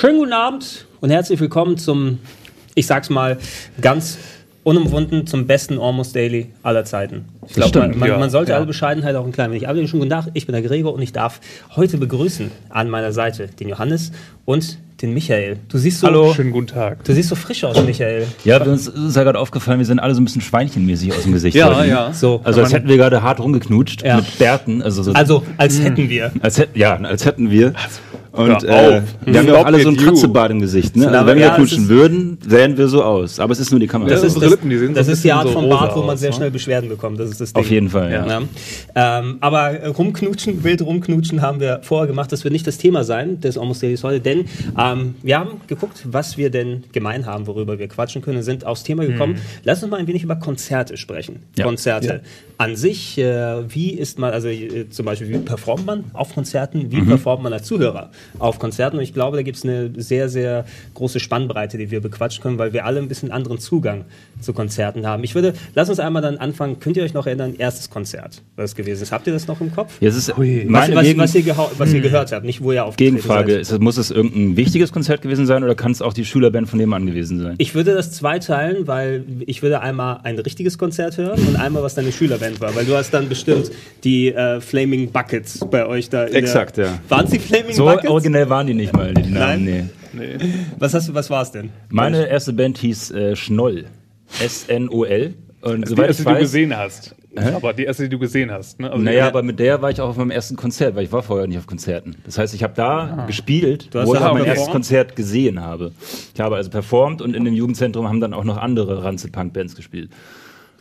Schönen guten Abend und herzlich willkommen zum, ich sag's mal, ganz unumwunden zum besten Almost Daily aller Zeiten. Ich glaube, man, man, ja. man sollte Ja. alle Bescheidenheit auch ein klein wenig. Aber schönen guten Tag, ich bin der Gregor und ich darf heute begrüßen an meiner Seite den Johannes und den Michael. Du siehst so, Hallo. Schönen guten Tag. Du siehst so frisch aus, Michael. Ja, uns ist ja gerade aufgefallen, wir sind alle so ein bisschen schweinchenmäßig aus dem Gesicht. Ja, heute. ja. So, Also als hätten wir gerade hart rumgeknutscht Ja. mit Bärten. Also, so, also als hätten wir. als hätten, ja, als hätten wir. Und äh, auf. wir haben ja auch alle so ein. Kratzebad im Gesicht. Ne? Also, wenn ja, wir es knutschen würden, sähen wir so aus. Aber es ist nur die Kamera. Das Ja, ist, unsere das, Lippen, die sehen so das ein ist die Art so von Bart, wo man aus, sehr ne? schnell Beschwerden bekommt. Das ist das Auf Ding. jeden Fall, ja. Ja. Ähm, aber äh, rumknutschen, wild rumknutschen haben wir vorher gemacht. Das wird nicht das Thema sein des Almost Dailies heute, denn ähm, wir haben geguckt, was wir denn gemein haben, worüber wir quatschen können, sind aufs Thema gekommen. Lass uns mal ein wenig über Konzerte sprechen. Ja. Konzerte an sich, äh, wie ist man, also äh, zum Beispiel, wie performt man auf Konzerten, Mhm. wie performt man als Zuhörer auf Konzerten? Und ich glaube, da gibt es eine sehr, sehr große Spannbreite, die wir bequatschen können, weil wir alle ein bisschen anderen Zugang zu Konzerten haben. Ich würde, lass uns einmal dann anfangen. Könnt ihr euch noch erinnern, erstes Konzert, was es gewesen ist? Habt ihr das noch im Kopf? Jetzt ist Ui. Was, was, Gegen was, ihr, was ihr gehört habt, nicht wo ihr aufgetreten Gegenfrage. seid. Ist, es- muss es irgendein wichtiges Konzert gewesen sein oder kann es auch die Schülerband von nebenan gewesen sein? Ich würde das zweiteilen, weil ich würde einmal ein richtiges Konzert hören und einmal, was deine Schülerband war. Weil du hast dann bestimmt die äh, Flaming Buckets bei euch da. in Exakt, der, ja. Waren es die Flaming so Buckets? Originell waren die nicht mal, die Nein? Namen. Nee. Nee. Was, hast du, was war es denn? Meine erste Band hieß äh, Schnoll. S-N-O-L. Und Die soweit erste, ich die du weiß, gesehen hast. Aber die erste, die du gesehen hast. Ne? Also Naja, die- aber mit der war ich auch auf meinem ersten Konzert, weil ich war vorher nicht auf Konzerten. Das heißt, ich habe da gespielt, Du hast wo ich mein performt? erstes Konzert gesehen habe. Ich habe also performt und in dem Jugendzentrum haben dann auch noch andere Ranze-Punk-Bands gespielt.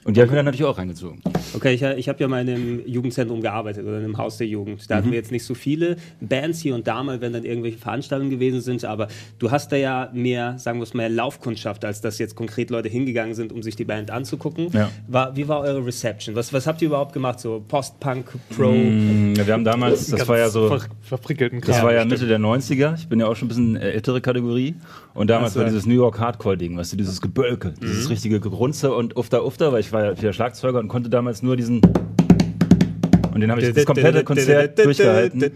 Und die habe ich mir dann natürlich auch reingezogen. Okay, ich, ich habe ja mal in einem Jugendzentrum gearbeitet oder in einem Haus der Jugend. Da Mhm. hatten wir jetzt nicht so viele Bands hier und da mal, wenn dann irgendwelche Veranstaltungen gewesen sind. Aber du hast da ja mehr, sagen wir es mal, Laufkundschaft, als dass jetzt konkret Leute hingegangen sind, um sich die Band anzugucken. Ja. War, wie war eure Reception? Was, was habt ihr überhaupt gemacht? So Post-Punk, Pro? Mm, Wir haben damals, das ganz war ja so, ver verprickelten Kram. das war ja. Mitte der 90er. Ich bin ja auch schon ein bisschen ältere Kategorie. Und damals Ach so. war dieses New York Hardcore-Ding, weißt du, dieses Gebölke, dieses Mhm. richtige Gegrunze und Ufter Ufter, weil ich war ja Schlagzeuger und konnte damals nur diesen. Und den habe ich das komplette Konzert durchgehalten.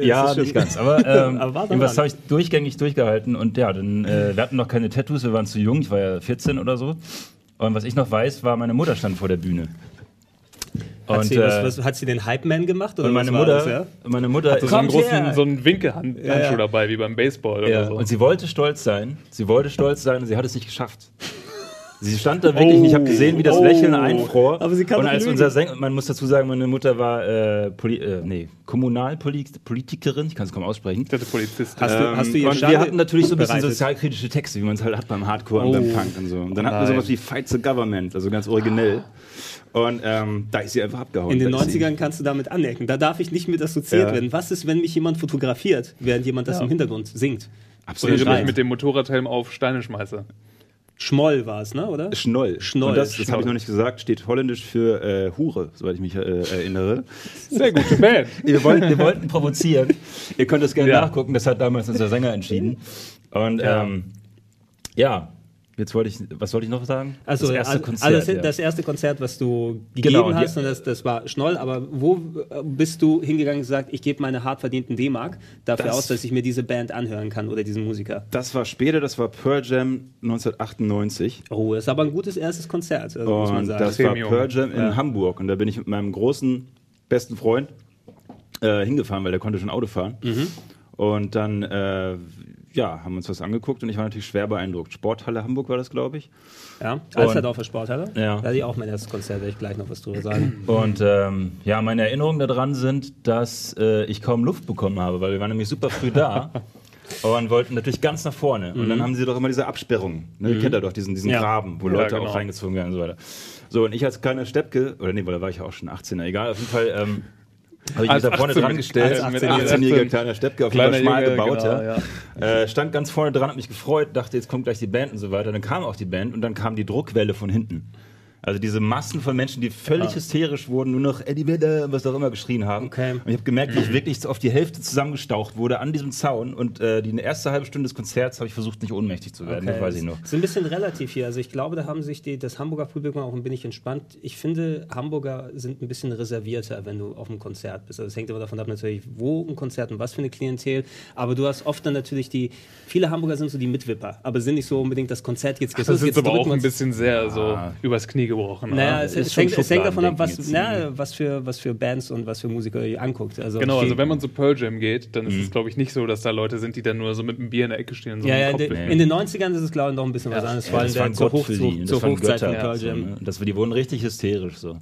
Ja, nicht ganz. Aber, ähm, irgendwas habe ich durchgängig durchgehalten. Und ja, dann, äh, wir hatten noch keine Tattoos, wir waren zu jung, ich war ja 14 oder so. Und was ich noch weiß, war, meine Mutter stand vor der Bühne. Hat, Und, sie, äh, was, was, hat sie den Hype-Man gemacht? Oder und meine was Mutter, das, ja? meine Mutter So einen großen, her. so einen Winkelhandschuh Ja, ja. dabei, wie beim Baseball ja, oder so. und sie wollte stolz sein. Sie wollte stolz sein und sie hat es nicht geschafft. Sie stand da wirklich, und ich habe gesehen, wie das Oh. Lächeln einfror. Aber sie kann und als lügen. unser Sänger, man muss dazu sagen, meine Mutter war äh, Poli äh, nee, Kommunalpolitikerin, ich kann es kaum aussprechen. Ich hatte Polizist. Hast du, hast du ihr und wir hatten natürlich so ein bisschen bereitet? sozialkritische Texte, wie man es halt hat beim Hardcore und Oh. beim Punk und so. Und dann hatten wir sowas wie Fight the Government, also ganz originell. Und ähm, da ist sie einfach abgehauen. In den Da ist sie- 90ern kannst du damit anecken. Da darf ich nicht mit assoziiert Ja. werden. Was ist, wenn mich jemand fotografiert, während jemand das Ja. im Hintergrund singt? Oder Absolut. ich schreit. mit dem Motorradhelm auf Steine schmeiße. Schmoll war es, ne? oder? Schnoll. Schnoll. Und das, das habe ich noch nicht gesagt, steht holländisch für äh, Hure, soweit ich mich äh, erinnere. Sehr gute Band. Wir wollten, wir wollten provozieren. Ihr könnt es gerne Ja. nachgucken, das hat damals unser Sänger entschieden. Und Ja. ähm, ja, jetzt wollte ich, was wollte ich noch sagen? Also das erste also, Konzert. also das, ja. das erste Konzert, was du gegeben Genau, die- hast, und das, das war Schnoll, aber wo äh, bist du hingegangen und gesagt, ich gebe meine hart verdienten D-Mark dafür Das- aus, dass ich mir diese Band anhören kann oder diesen Musiker? das war später, das war Pearl Jam 1998. Oh, das ist aber ein gutes erstes Konzert, also muss man Und sagen. das war. Pearl Jam in Ja. Hamburg. Und da bin ich mit meinem großen, besten Freund äh, hingefahren, weil der konnte schon Auto fahren. Mhm. Und dann, äh, ja, haben uns was angeguckt und ich war natürlich schwer beeindruckt. Sporthalle Hamburg war das, glaube ich. ja, Alsterdorfer Sporthalle. Ja. Da hatte ich auch mein erstes Konzert, werde ich gleich noch was drüber sagen. Und ähm, ja, meine Erinnerungen daran sind, dass äh, ich kaum Luft bekommen habe, weil wir waren nämlich super früh da und wollten natürlich ganz nach vorne. Und dann haben sie doch immer diese Absperrungen. Ne? Ihr kennt ja doch diesen, diesen Ja. Graben, wo Ja, Leute genau. auch reingezogen werden und so weiter. So, und ich als kleiner Steppke, oder nee, weil da war ich ja auch schon 18er, egal, auf jeden Fall ähm, habe ich mich da vorne 18 dran gestellt. als Als 18 18-jähriger kleiner Steppke, auf jeden Fall Kleiner schmal Junge, gebaut. genau, ja. Äh, stand ganz vorne dran, hat mich gefreut, dachte, jetzt kommt gleich die Band und so weiter. Dann kam auch die Band und dann kam die Druckwelle von hinten. Also diese Massen von Menschen, die völlig hysterisch wurden, nur noch Eddie Vedder, was auch immer geschrien haben. Okay. Und ich habe gemerkt, wie ich wirklich auf die Hälfte zusammengestaucht wurde an diesem Zaun. Und äh, die erste halbe Stunde des Konzerts habe ich versucht, nicht ohnmächtig zu werden. Das weiß ich noch. Ist ein bisschen relativ hier. Also ich glaube, da haben sich die, das Hamburger Publikum auch ein wenig entspannt. Ich finde, Hamburger sind ein bisschen reservierter, wenn du auf einem Konzert bist. Also es hängt immer davon ab, natürlich, wo ein Konzert und was für eine Klientel. Aber du hast oft dann natürlich die, viele Hamburger sind so die Mitwipper, aber sind nicht so unbedingt das Konzert jetzt Das jetzt ist aber drücken auch ein bisschen sehr so übers Knie gebrochen. Naja, es, ist es, hängt, es hängt davon ab, was, na, was, für, was für Bands und was für Musiker ihr anguckt. Also Genau, also wenn man zu Pearl Jam geht, dann ist es, glaube ich, nicht so, dass da Leute sind, die dann nur so mit einem Bier in der Ecke stehen und so ja, ja, Kopf de, in den 90ern ist es, glaube ich, noch ein bisschen was Ja. anderes. Ja, vor allem das der- waren zur, Hoch, Hochzeit von. Pearl So, Jam. ne? das, die wurden richtig hysterisch so.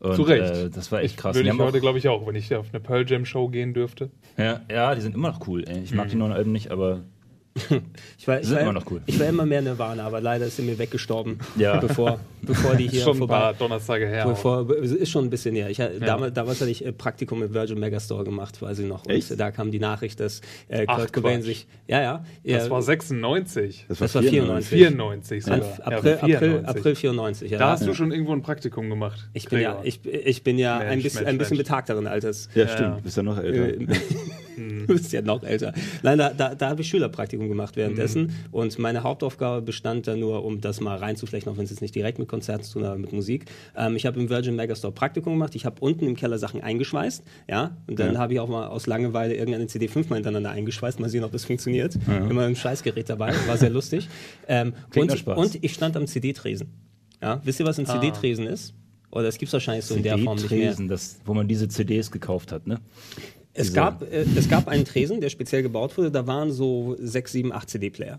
Und, Zu Recht. Äh, das war echt krass. Würde Die ich heute, glaube ich, auch, wenn ich auf eine Pearl Jam Show gehen dürfte. ja, ja, die sind immer noch cool. Ey. Ich Mhm. mag die neuen Alben nicht, aber Ich war, ich, Sind war, immer noch cool. ich war immer mehr Nirvana, aber leider ist sie mir weggestorben, Ja. bevor, bevor die hier Schon ein vorbei. paar Donnerstage her. Bevor, es ist schon ein bisschen her. Ich, damals, damals hatte ich äh, Praktikum im Virgin Megastore gemacht, weiß ich noch. Und Echt? da kam die Nachricht, dass äh, Ach, Kurt Cobain Quatsch. sich. Ja, ja. Das ja, war 96. das war 94. 94 sogar. An- Ja, April, April, 94. April 94. Ja. Da hast du schon irgendwo ein Praktikum gemacht. ich bin ja, Gregor. ich, ich bin ja ein Mensch, bisschen, Mensch, ein bisschen Mensch. betagteren Alters. ja, Ja. stimmt. Du bist ja noch älter. Du bist ja noch älter. Nein, da, da, da habe ich Schülerpraktikum gemacht währenddessen Mhm. und meine Hauptaufgabe bestand dann nur, um das mal reinzuflechten, auch wenn es jetzt nicht direkt mit Konzerten zu tun hat, aber mit Musik. Ähm, ich habe im Virgin Megastore Praktikum gemacht. Ich habe unten im Keller Sachen eingeschweißt, ja, und dann Ja. habe ich auch mal aus Langeweile irgendeine CD fünfmal hintereinander eingeschweißt, mal sehen, ob das funktioniert. Immer ein Scheißgerät dabei, war sehr lustig. Ähm, und, und ich stand am CD-Tresen. Ja, wisst ihr, was ein Ah. CD-Tresen ist? Oder es gibt es wahrscheinlich so in der Form nicht mehr. CD-Tresen, das, wo man diese CDs gekauft hat, ne? Es gab, äh, es gab einen Tresen, der speziell gebaut wurde. Da waren so sechs, sieben, acht CD-Player.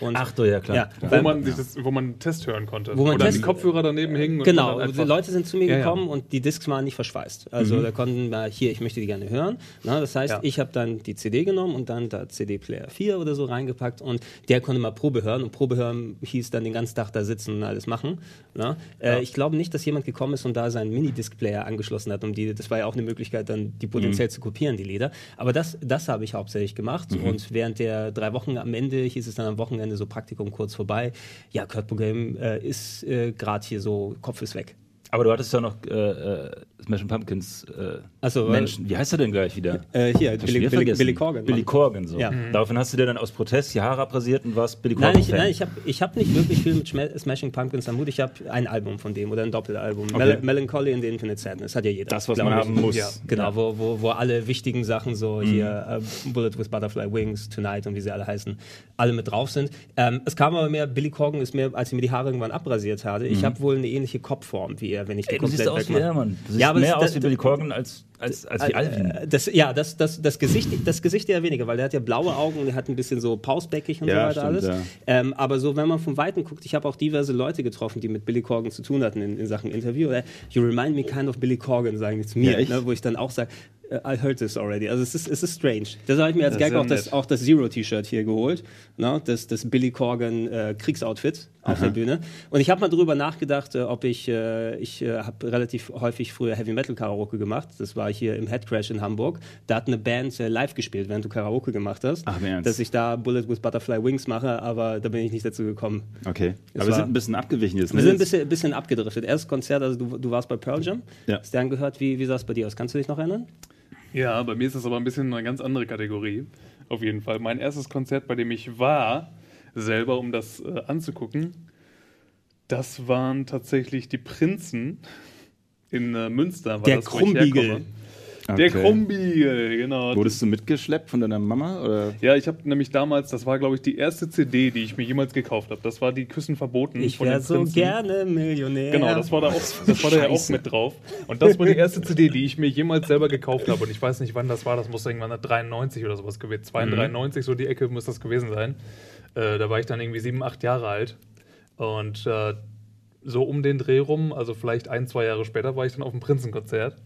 Und Ach du, ja klar. Ja, Wo weil- man, sich das, wo man einen Test hören konnte. Wo man Oder Test- die Kopfhörer daneben hingen. Genau, Leute sind zu mir Ja, ja. gekommen und die Discs waren nicht verschweißt. Also da konnten wir, hier, ich möchte die gerne hören. Na, das heißt, Ja. ich habe dann die CD genommen und dann da CD-Player 4 oder so reingepackt und der konnte mal Probe hören und Probe hören hieß dann den ganzen Tag da sitzen und alles machen. Na? Äh, ich glaube nicht, dass jemand gekommen ist und da seinen Minidisc-Player angeschlossen hat, um die, das war ja auch eine Möglichkeit, dann die potenziell zu kopieren, die Lieder. Aber das, das habe ich hauptsächlich gemacht und während der drei Wochen am Ende hieß es dann am Wochenende so Praktikum kurz vorbei. Ja, Kurt Cobain äh, ist äh, gerade hier so, Kopf ist weg. Aber du hattest ja noch äh, äh, Smashing Pumpkins äh, so, Menschen. Wie heißt er denn gleich wieder? Äh, hier, Billy, Billy. Billy Corgan. Billy. Corgan, so. Ja. Daraufhin hast du dir dann aus Protest die Haare abrasiert und warst Billy Corgan. Nein, ich, nein, ich habe ich hab nicht wirklich viel mit Smashing Pumpkins am Hut. Ich habe ein Album von dem oder ein Doppelalbum. Mel Melancholy and the Infinite Sadness. Hat ja jeder. das, was man haben muss. Ja. Genau, wo, wo, wo alle wichtigen Sachen so hier äh, Bullet with Butterfly Wings, Tonight und wie sie alle heißen, alle mit drauf sind. Ähm, es kam aber mehr, Billy Corgan ist mehr, als ich mir die Haare irgendwann abrasiert hatte. Ich habe wohl eine ähnliche Kopfform wie er, wenn ich die Ey, du siehst komplett aus wie er, Mann. Du siehst Ja, aber mehr das- aus wie Billy Corgan als, als, als wie Alvin. Äh, Das, ja, das, das, das, Gesicht, das Gesicht eher weniger, weil der hat ja blaue Augen und er hat ein bisschen so pausbäckig und Ja, so weiter stimmt, alles. ja. Ähm, aber so, wenn man von Weitem guckt, ich habe auch diverse Leute getroffen, die mit Billy Corgan zu tun hatten in, in Sachen Interview. Oder, you remind me kind of Billy Corgan, sagen die zu mir, Ja, ne, wo ich dann auch sage, äh, I heard this already. Also es ist, es ist strange. Das habe ich mir als Gag auch das, auch das Zero-T-Shirt hier geholt. Ne? Das, das Billy Corgan äh, Kriegsoutfit auf der Bühne. Und ich habe mal drüber nachgedacht, äh, ob ich, äh, ich äh, habe relativ häufig früher Heavy Metal Karaoke gemacht. Das war hier im Headcrash in Hamburg. Da hat eine Band äh, live gespielt, während du Karaoke gemacht hast. Ach, im Ernst? Dass ich da Bullet with Butterfly Wings mache, aber da bin ich nicht dazu gekommen. Okay. Es Aber wir war- sind ein bisschen abgewichen jetzt. Wir ne? sind ein bisschen, bisschen abgedriftet. Erstes Konzert, also du, du warst bei Pearl Jam. Ja. Hast du angehört? Wie, wie sah es bei dir aus? Kannst du dich noch erinnern? Ja, bei mir ist das aber ein bisschen eine ganz andere Kategorie. Auf jeden Fall. Mein erstes Konzert, bei dem ich war, selber, um das äh, anzugucken, das waren tatsächlich die Prinzen in äh, Münster. War Der das, wo ich Krummbiegel. herkomme. Der Okay. Krummbiegel, genau. Wurdest du mitgeschleppt von deiner Mama? Oder? Ja, ich habe nämlich damals, das war glaube ich die erste CD, die ich mir jemals gekauft habe. Das war die Küssen verboten Ich wäre so Prinzen. gerne Millionär. Genau, das war da auch, das war da ja auch mit drauf. Und das war die erste CD, die ich mir jemals selber gekauft habe. Und ich weiß nicht, wann das war. Das muss irgendwann 93 oder sowas gewesen. 92, so die Ecke muss das gewesen sein. Äh, da war ich dann irgendwie sieben, acht Jahre alt. Und äh, so um den Dreh rum, also vielleicht ein, zwei Jahre später, war ich dann auf dem Prinzenkonzert.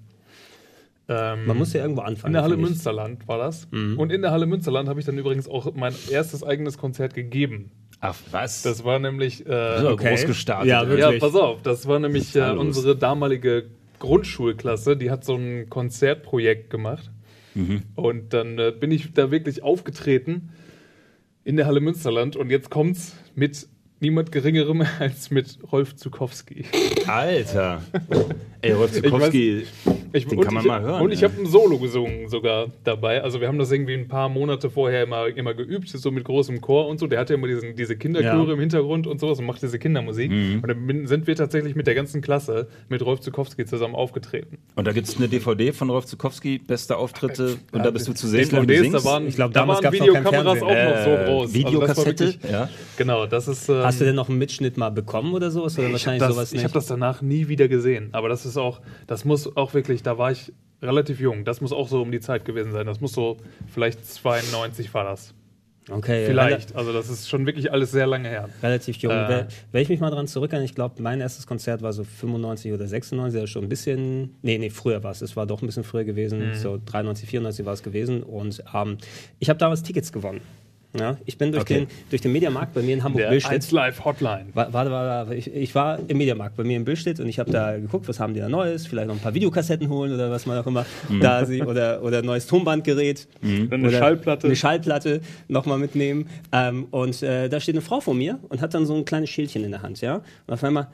Ähm, Man muss ja irgendwo anfangen. in der Halle. Münsterland war das. Und in der Halle Münsterland habe ich dann übrigens auch mein erstes eigenes Konzert gegeben. Ach, was? Das war nämlich. Äh, so okay. groß gestartet. Ja, wirklich. ja, pass auf, das war nämlich äh, unsere damalige Grundschulklasse, die hat so ein Konzertprojekt gemacht. Mhm. Und dann äh, bin ich da wirklich aufgetreten in der Halle Münsterland und jetzt kommt's mit niemand geringerem als mit Rolf Zukowski. Alter. Ey, Rolf Zukowski, Ich, den und kann man ich, mal hören. Und ich habe ein Solo gesungen sogar dabei. Also wir haben das irgendwie ein paar Monate vorher immer, immer geübt, so mit großem Chor und so. Der hatte immer diesen, diese Kinderchöre Ja. im Hintergrund und sowas und macht diese Kindermusik. Mhm. Und dann sind wir tatsächlich mit der ganzen Klasse mit Rolf Zukowski zusammen aufgetreten. Und da gibt es eine DVD von Rolf Zukowski, beste Auftritte. Und da bist du zu sehen, wie du DVDs, singst. da waren, Ich glaub, da damals waren gab's noch kein Videokameras auch Fernsehen. noch so Äh, groß. Videokassette, Also das war wirklich- ja. Genau, das ist. ähm, Hast du denn noch einen Mitschnitt mal bekommen oder sowas? Oder ich habe wahrscheinlich das, sowas ich nicht? hab das danach nie wieder gesehen. Aber das ist auch, das muss auch wirklich, da war ich relativ jung. Das muss auch so um die Zeit gewesen sein. Das muss so, vielleicht 92 war das. okay, Vielleicht. Also das ist schon wirklich alles sehr lange her. Relativ jung. Äh. Wenn, ich mich mal dran zurückerinnere, ich glaube, mein erstes Konzert war so 95 oder 96, also schon ein bisschen, nee, nee, früher war es, es war doch ein bisschen früher gewesen, Mhm. so 93, 94 war es gewesen und ähm, ich habe damals Tickets gewonnen. Ja, ich bin durch, Okay. den, durch den Mediamarkt bei mir in Der Hamburg-Billstedt. 1 Live Hotline. Warte, warte, warte, ich, ich war im Mediamarkt bei mir in Billstedt und ich habe da geguckt, was haben die da Neues, vielleicht noch ein paar Videokassetten holen oder was man auch immer da sie oder oder ein neues Tonbandgerät eine oder Schallplatte. eine Schallplatte nochmal mitnehmen ähm, und äh, da steht eine Frau vor mir und hat dann so ein kleines Schildchen in der Hand, ja und auf einmal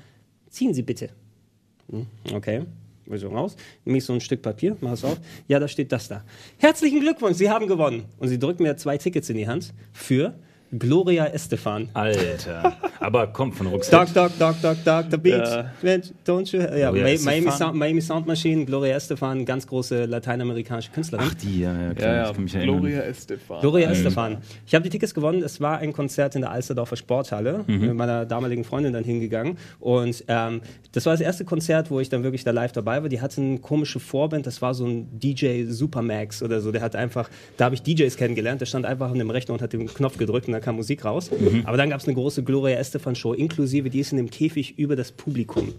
ziehen Sie bitte, Hm, okay. So raus, nehme ich so ein Stück Papier, mach es auf. Ja, da steht das da. Herzlichen Glückwunsch, Sie haben gewonnen. Und sie drückt mir zwei Tickets in die Hand für Gloria Estefan. Alter. Aber komm, von Roxette. Doc, Doc, Doc, Doc, Doc, the beat. Ja. Don't you? Ja, Gloria Mi- Estefan. Miami, Sound, Miami Sound Machine, Gloria Estefan, ganz große lateinamerikanische Künstlerin. Ach, die, ja, ja, klar, ich kann mich erinnern. Gloria Estefan. Gloria Estefan. Ich habe die Tickets gewonnen. Es war ein Konzert in der Alsterdorfer Sporthalle. Mit meiner damaligen Freundin dann hingegangen. Und ähm, das war das erste Konzert, wo ich dann wirklich da live dabei war. Die hatten eine komische Vorband. Das war so ein DJ Supermax oder so. Der hat einfach, da habe ich DJs kennengelernt. Der stand einfach an dem Rechner und hat den Knopf gedrückt und dann kam Musik raus. Aber dann gab es eine große Gloria Estefan Show, inklusive, die ist in dem Käfig über das Publikum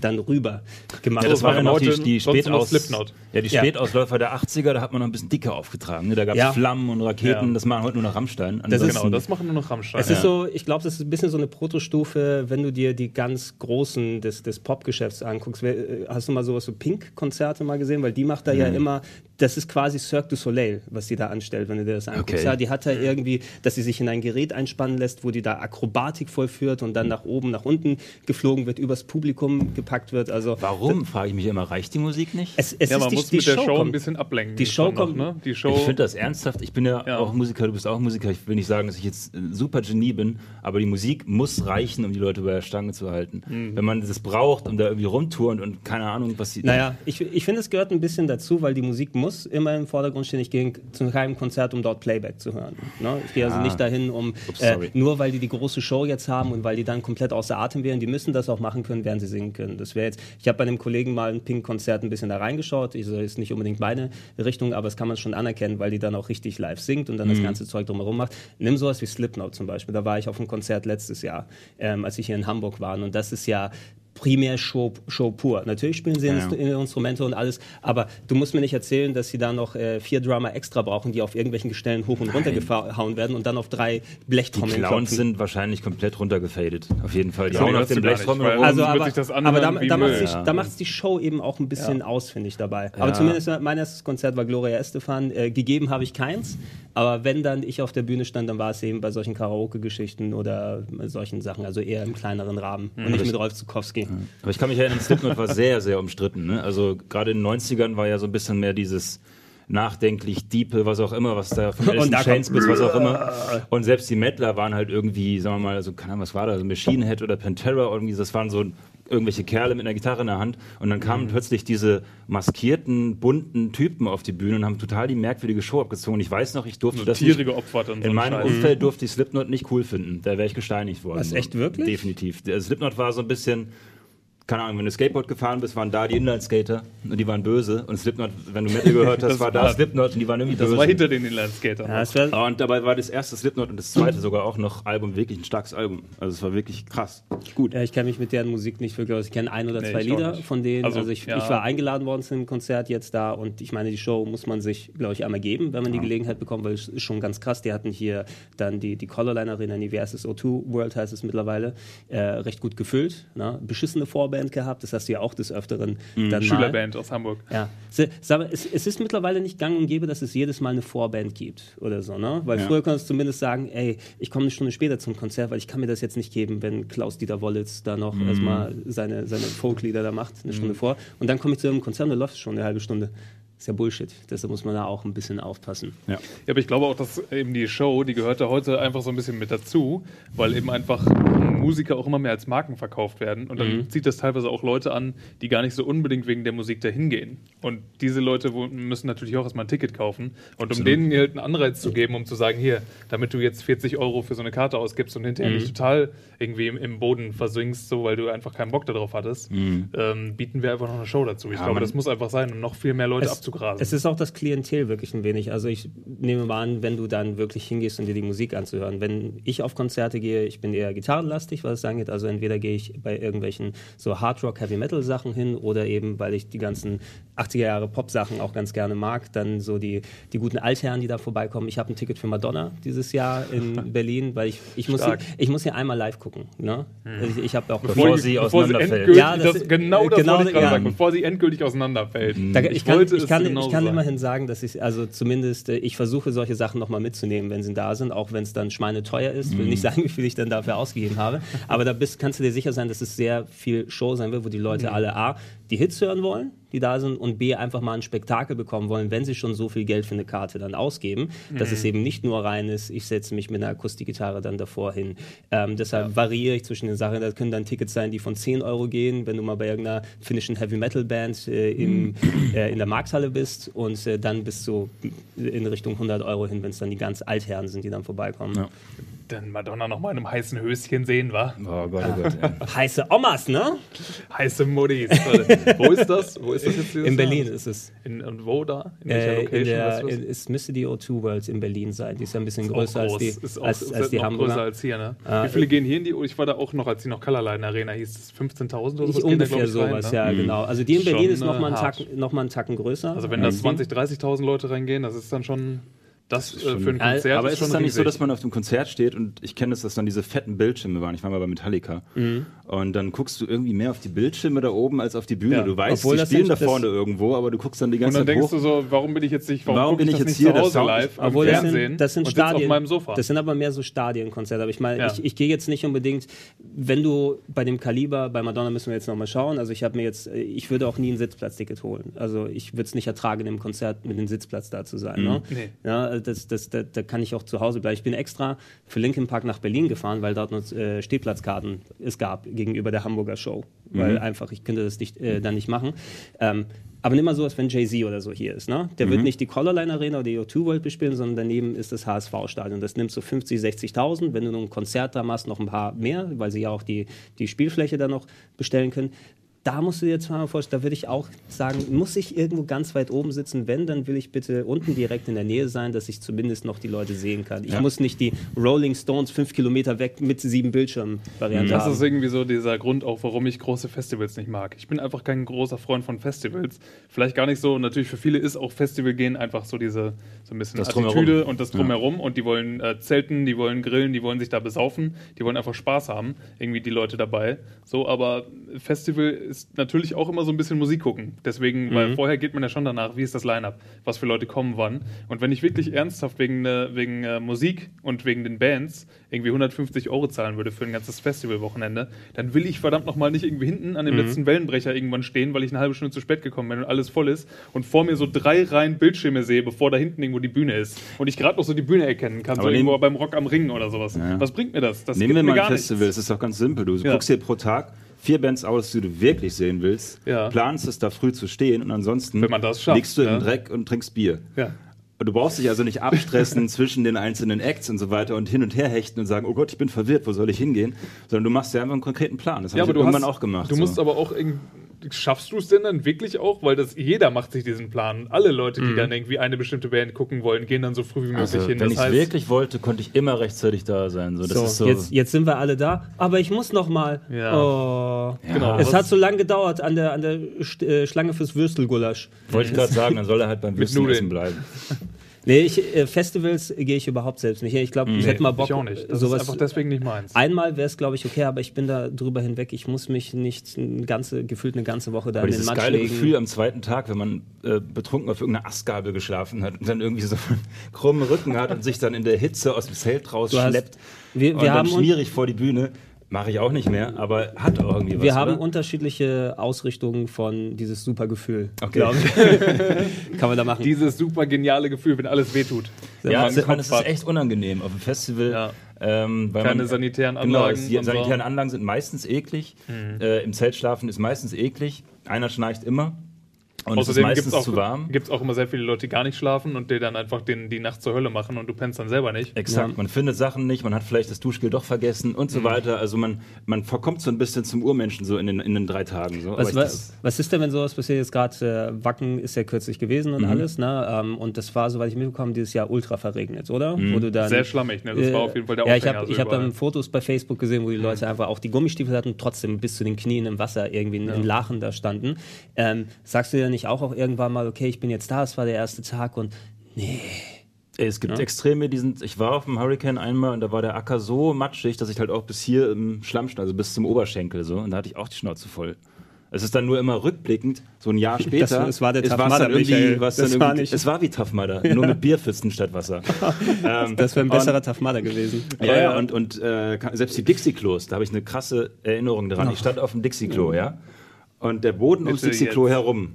dann rüber gemacht. Ja, das So, war noch die, die, Spätaus Slipknot. ja, die Ja. Spätausläufer der 80er, da hat man noch ein bisschen dicker aufgetragen. Ne? Da gab es Ja. Flammen und Raketen, Ja. das machen heute nur noch Rammstein. Das ist- Genau, das machen nur noch Rammstein. Es ist so, ich glaube, das ist ein bisschen so eine Protostufe, wenn du dir die ganz großen des, des Popgeschäfts anguckst. Äh, Hast du mal sowas so Pink-Konzerte mal gesehen? Weil die macht da ja immer, das ist quasi Cirque du Soleil, was die da anstellt, wenn du dir das anguckst. Okay. Ja, die hat da irgendwie, dass sie sich in ein Gerät einspannen lässt, wo die da Akrobatik vollführt und dann nach oben, nach unten geflogen wird, übers Publikum gepackt wird. Also Warum, frage ich mich immer, reicht die Musik nicht? es, es ja, ist man die, muss die mit der Show, kommt- ein bisschen ablenken. Die Show kommt- ne? Die Show. Ich finde das ernsthaft. Ich bin ja, Ja. auch Musiker, du bist auch Musiker. Ich will nicht sagen, dass ich jetzt ein super Genie bin, aber die Musik muss reichen, um die Leute bei der Stange zu halten. Mhm. Wenn man das braucht und da irgendwie rumturnt und keine Ahnung, was sie. Naja, ich, ich finde, es gehört ein bisschen dazu, weil die Musik muss immer im Vordergrund stehen. Ich gehe zu keinem Konzert, um dort Playback zu hören. Ne? Ich gehe also Ah. nicht dahin, um Ups, äh, nur weil die die große Show jetzt haben und weil die dann komplett außer Atem wären. Die müssen das auch machen können, während sie singen können. Das wäre jetzt. Ich habe bei einem Kollegen mal ein Pink-Konzert ein bisschen da reingeschaut. So ist nicht unbedingt meine Richtung, aber das kann man schon anerkennen, weil die dann auch richtig live singt und dann Mhm. das ganze Zeug drumherum macht. Nimm sowas wie Slipknot zum Beispiel. Da war ich auf einem Konzert letztes Jahr, ähm, als ich hier in Hamburg war. Und das ist ja primär Show, Show pur. Natürlich spielen sie Ja, Instru- Instrumente und alles, aber du musst mir nicht erzählen, dass sie da noch äh, vier Drummer extra brauchen, die auf irgendwelchen Gestellen hoch und runter gehauen werden und dann auf drei die Blechtrommeln Clowns klopfen. sind wahrscheinlich komplett runtergefadet. Auf jeden Fall. Die Ja, hauen auf den du gar nicht, Blechtrommel weil- rum. Also, aber, sich das aber da, da macht da macht's die Show eben auch ein bisschen aus, finde ich dabei. Ja. Aber zumindest mein erstes Konzert war Gloria Estefan. Äh, gegeben habe ich keins, aber wenn dann ich auf der Bühne stand, dann war es eben bei solchen Karaoke-Geschichten oder solchen Sachen, also eher im kleineren Rahmen und nicht mit Rolf Zukowski. Aber ich kann mich erinnern, Slipknot war sehr, sehr umstritten. Ne? Also gerade in den 90ern war ja so ein bisschen mehr dieses nachdenklich, diepe, was auch immer, was da von Alice Chains bis was auch immer. Und selbst die Mettler waren halt irgendwie, sagen wir mal, also keine Ahnung, was war da, so Machine Head oder Pantera, irgendwie, das waren so irgendwelche Kerle mit einer Gitarre in der Hand und dann Mhm. kamen plötzlich diese maskierten, bunten Typen auf die Bühne und haben total die merkwürdige Show abgezogen. Ich weiß noch, ich durfte so das Tiere nicht, geopfert und so in ein meinem Scheiß. Umfeld durfte ich Slipknot nicht cool finden. Da wäre ich gesteinigt worden. Was, echt wirklich? Definitiv. Der Slipknot war so ein bisschen, keine Ahnung, wenn du Skateboard gefahren bist, waren da die Inline-Skater und die waren böse. Und Slipknot, wenn du Metal gehört hast, Das war da Slipknot und die waren irgendwie Das böse. war hinter den Inlandskatern. Ja, es wär, und dabei war das erste Slipknot und das zweite sogar auch noch Album wirklich ein starkes Album. Also es war wirklich krass. Gut. Ja, ich kenne mich mit deren Musik nicht wirklich aus. Ich kenne ein oder Nee, zwei Lieder von denen. Also, Also, ich, ja. ich war eingeladen worden zu einem Konzert jetzt da und ich meine, die Show muss man sich, glaube ich, einmal geben, wenn man die Gelegenheit bekommt, weil es ist schon ganz krass. Die hatten hier dann die, die Colorline Arena, die VSS O2 World heißt es mittlerweile, äh, recht gut gefüllt. Ne? Beschissene Vorband. Vorband gehabt. Das hast du ja auch des Öfteren dann mal. Schülerband aus Hamburg. Ja. Mal, Es, es ist mittlerweile nicht gang und gäbe, dass es jedes Mal eine Vorband gibt oder so, ne? Weil Ja. früher konntest du zumindest sagen, ey, ich komme eine Stunde später zum Konzert, weil ich kann mir das jetzt nicht geben, wenn Klaus-Dieter Wollitz da noch Mhm. erstmal seine, seine Folklieder da macht, eine Stunde vor. Und dann komme ich zu einem Konzert und da läuft es schon eine halbe Stunde. Ist ja Bullshit. Deshalb muss man da auch ein bisschen aufpassen. Ja. Ja, aber ich glaube auch, dass eben die Show, die gehört da heute einfach so ein bisschen mit dazu, weil eben einfach Musiker auch immer mehr als Marken verkauft werden. Und dann zieht das teilweise auch Leute an, die gar nicht so unbedingt wegen der Musik dahin gehen. Und diese Leute müssen natürlich auch erstmal ein Ticket kaufen. Und um denen halt einen Anreiz zu geben, um zu sagen, hier, damit du jetzt 40 Euro für so eine Karte ausgibst und hinterher nicht total irgendwie im, im Boden versinkst, so weil du einfach keinen Bock darauf hattest, ähm, bieten wir einfach noch eine Show dazu. Ich glaube, man- das muss einfach sein, um noch viel mehr Leute abzugrasen. Es ist auch das Klientel wirklich ein wenig. Also ich nehme mal an, wenn du dann wirklich hingehst, um dir die Musik anzuhören. Wenn ich auf Konzerte gehe, ich bin eher gitarrenlastig, was es angeht. Also entweder gehe ich bei irgendwelchen so Hardrock, Heavy Metal Sachen hin oder eben, weil ich die ganzen 80er Jahre Pop Sachen auch ganz gerne mag, dann so die, die guten Altherren, die da vorbeikommen. Ich habe ein Ticket für Madonna dieses Jahr in Berlin, weil ich, ich, muss, Stark. ich muss hier einmal live gucken. Ne? Also ich, ich habe auch Bevor sie auseinanderfällt. Ja, das- das, genau das genau, wollte ich gerade ja. sagen, bevor sie endgültig auseinanderfällt. Da, ich, kann, wollte ich kann, genauso ich kann immerhin sagen, dass ich, also zumindest, äh, ich versuche solche Sachen nochmal mitzunehmen, wenn sie da sind, auch wenn es dann schweineteuer ist. Will nicht sagen, wie viel ich dann dafür ausgegeben habe. Aber da bist, kannst du dir sicher sein, dass es sehr viel Show sein wird, wo die Leute alle A, die Hits hören wollen, die da sind, und B, einfach mal ein Spektakel bekommen wollen, wenn sie schon so viel Geld für eine Karte dann ausgeben, dass es eben nicht nur rein ist, ich setze mich mit einer Akustikgitarre dann davor hin. Ähm, deshalb variiere ich zwischen den Sachen. Da können dann Tickets sein, die von 10 Euro gehen, wenn du mal bei irgendeiner finnischen Heavy Metal Band äh, im, äh, in der Markthalle bist und äh, dann bis so in Richtung 100 Euro hin, wenn es dann die ganz Altherren sind, die dann vorbeikommen. Ja. Dann Madonna noch mal in einem heißen Höschen sehen, war Oh Gott, oh Gott. ey. Heiße Omas, ne? Heiße Muttis. wo ist das? Wo ist das jetzt? In Jahr? Berlin ist es. In, und wo da? In welcher Äh, in Location? der, du das? in, es müsste die O2 World in Berlin sein. Die ist ja ein bisschen Ist größer als die, ist auch, als, ist als die noch Hamburger. größer als hier, ne? Ah, Wie viele gehen hier in die? Ich war da auch noch, als sie noch Colorline Arena hieß. es 15.000 oder so? Ich ungefähr sowas, ja, genau. Also die in Berlin Schon, ist noch äh, mal einen. Tacken, noch mal einen Tacken größer. Also wenn da als die. 20.000, 30.000 Leute reingehen, das ist dann schon das, äh, schon- für ein Konzert. Aber ist es dann nicht so, dass man auf dem Konzert steht und ich kenne es, dass dann diese fetten Bildschirme waren. Ich war mal bei Metallica. Und dann guckst du irgendwie mehr auf die Bildschirme da oben als auf die Bühne. Ja. Du weißt, Obwohl die das spielen da das- vorne irgendwo, aber du guckst dann die Und ganze dann Zeit denkst hoch. du so, warum bin ich jetzt nicht, warum, Warum guck bin ich ich das jetzt hier? zu live am Obwohl das sind, das sind und Stadien. auf meinem Sofa? Das sind aber mehr so Stadienkonzerte. Aber ich meine, Ja. ich, ich gehe jetzt nicht unbedingt, wenn du bei dem Kaliber, bei Madonna müssen wir jetzt nochmal schauen. Also ich habe mir jetzt, ich würde auch nie ein Sitzplatzticket holen. Also ich würde es nicht ertragen, im Konzert mit dem Sitzplatz da zu sein. Ne? Nee. Ja, das, das, da, da kann ich auch zu Hause bleiben. Ich bin extra für Linkin Park nach Berlin gefahren, weil dort noch äh, Stehplatzkarten es gab gegenüber der Hamburger Show. Weil einfach, ich könnte das nicht, äh, dann nicht machen. Ähm, aber nimm mal so, als wenn Jay-Z oder so hier ist. Ne? Der wird nicht die Colorline Arena oder die O2 World bespielen, sondern daneben ist das HSV-Stadion. Das nimmt so 50, 60.000. Wenn du noch ein Konzert da machst, noch ein paar mehr, weil sie ja auch die, die Spielfläche dann noch bestellen können. Da musst du dir jetzt mal vorstellen, da würde ich auch sagen, muss ich irgendwo ganz weit oben sitzen? Wenn, dann will ich bitte unten direkt in der Nähe sein, dass ich zumindest noch die Leute sehen kann. Ich Ja. muss nicht die Rolling Stones fünf Kilometer weg mit sieben Bildschirmen Variante Das haben. ist irgendwie so dieser Grund auch, warum ich große Festivals nicht mag. Ich bin einfach kein großer Freund von Festivals. Vielleicht gar nicht so, natürlich für viele ist auch Festival gehen einfach so diese, so ein bisschen Das Attitüde Drumherum. und das Drumherum und die wollen äh, zelten, die wollen grillen, die wollen sich da besaufen, die wollen einfach Spaß haben, irgendwie die Leute dabei. So, aber Festival ist natürlich auch immer so ein bisschen Musik gucken. Deswegen, weil vorher geht man ja schon danach, wie ist das Line-Up, was für Leute kommen wann. Und wenn ich wirklich ernsthaft wegen, äh, wegen äh, Musik und wegen den Bands irgendwie 150 Euro zahlen würde für ein ganzes Festivalwochenende, dann will ich verdammt nochmal nicht irgendwie hinten an dem letzten Wellenbrecher irgendwann stehen, weil ich eine halbe Stunde zu spät gekommen bin und alles voll ist und vor mir so drei Reihen Bildschirme sehe, bevor da hinten irgendwo die Bühne ist. Und ich gerade noch so die Bühne erkennen kann, so Aber irgendwo nehmen- beim Rock am Ring oder sowas. Ja. Was bringt mir das? Das Nehmen wir mal ein Festival, nichts. es ist doch ganz simpel. Du Ja. guckst dir pro Tag vier Bands aus, die du wirklich sehen willst, Ja. planst es da früh zu stehen und ansonsten Wenn man das schafft, liegst du ja. im Dreck und trinkst Bier. Ja. Du brauchst dich also nicht abstressen zwischen den einzelnen Acts und so weiter und hin und her hechten und sagen, oh Gott, ich bin verwirrt, wo soll ich hingehen? Sondern du machst dir einfach einen konkreten Plan. Das habe Ja, ich irgendwann hast, auch gemacht. Du musst so. aber auch irgendwie. Schaffst du es denn dann wirklich auch? Weil das jeder macht sich diesen Plan. Alle Leute, die dann irgendwie eine bestimmte Band gucken wollen, gehen dann so früh wie möglich also, hin. wenn ich wirklich wollte, konnte ich immer rechtzeitig da sein. So, das So, ist so. jetzt, jetzt sind wir alle da, aber ich muss noch mal. Ja. Oh. Genau. Es hat so lange gedauert an der, an der äh, Schlange fürs Würstelgulasch. wollte ich gerade sagen, dann soll er halt beim essen bleiben. Nee, ich, äh, Festivals gehe ich überhaupt selbst nicht. Ich glaube, ich hätte mal Bock. Ich auch nicht. Das sowas, ist einfach deswegen nicht meins. Einmal wäre es, glaube ich, okay, aber ich bin da drüber hinweg. Ich muss mich nicht eine ganze, gefühlt eine ganze Woche da Aber in den dieses Matsch geile legen. Gefühl am zweiten Tag, wenn man äh, betrunken auf irgendeiner Astgabel geschlafen hat und dann irgendwie so einen krummen Rücken hat und sich dann in der Hitze aus dem Zelt hast- rausschleppt wir, und wir dann haben, schmierig vor die Bühne, mache ich auch nicht mehr, aber hat auch irgendwie was, wir haben oder? unterschiedliche Ausrichtungen von dieses super Gefühl. Okay. glaub ich. Kann man da machen. Dieses super geniale Gefühl, wenn alles wehtut. Ja, es, ist echt unangenehm auf dem Festival. Ja. Ähm, weil Keine man, sanitären Genau, Anlagen es- die sanitären Anlagen sind meistens eklig. Äh, Im Zelt schlafen ist meistens eklig. Einer schnarcht immer. Und es ist Außerdem gibt meistens es auch, zu warm. gibt's auch immer sehr viele Leute, die gar nicht schlafen und die dann einfach den, die Nacht zur Hölle machen und du pennst dann selber nicht. Exakt, Ja. man findet Sachen nicht, man hat vielleicht das Duschgel doch vergessen und so Mhm. weiter. Also man, man verkommt so ein bisschen zum Urmenschen so in den, in den drei Tagen. So. Was, was, was ist denn, wenn sowas passiert? Jetzt gerade äh, Wacken ist ja kürzlich gewesen Mhm. und alles, ne? Ähm, und das war, soweit ich mitbekommen, dieses Jahr ultra verregnet, oder? Mhm. Wo du dann, Sehr schlammig, ne? Das war auf jeden Fall der Ja, ich habe also ich hab dann Fotos bei Facebook gesehen, wo die Leute einfach auch die Gummistiefel hatten, trotzdem bis zu den Knien im Wasser irgendwie in, in Lachen da standen. Ähm, sagst du dir nicht auch, auch irgendwann mal, okay, ich bin jetzt da, es war der erste Tag und nee. Ey, es gibt Extreme, die sind. Ich war auf dem Hurricane einmal und da war der Acker so matschig, dass ich halt auch bis hier im Schlamm stand, also bis zum Oberschenkel so. Und da hatte ich auch die Schnauze voll. Es ist dann nur immer rückblickend, so ein Jahr später. Das- es war der es Tough Mudder, dann irgendwie, Michael. Das dann war nicht- Es war wie Tough Mudder, nur mit Bierpfützen statt Wasser. ähm, Das wäre ein und- besserer Tough Mudder gewesen. Ja, ja, und, und äh, selbst die Dixie-Klos, da habe ich eine krasse Erinnerung dran. Ich stand auf dem Dixie-Klo, ja. Und der Boden ums Dixie-Klo herum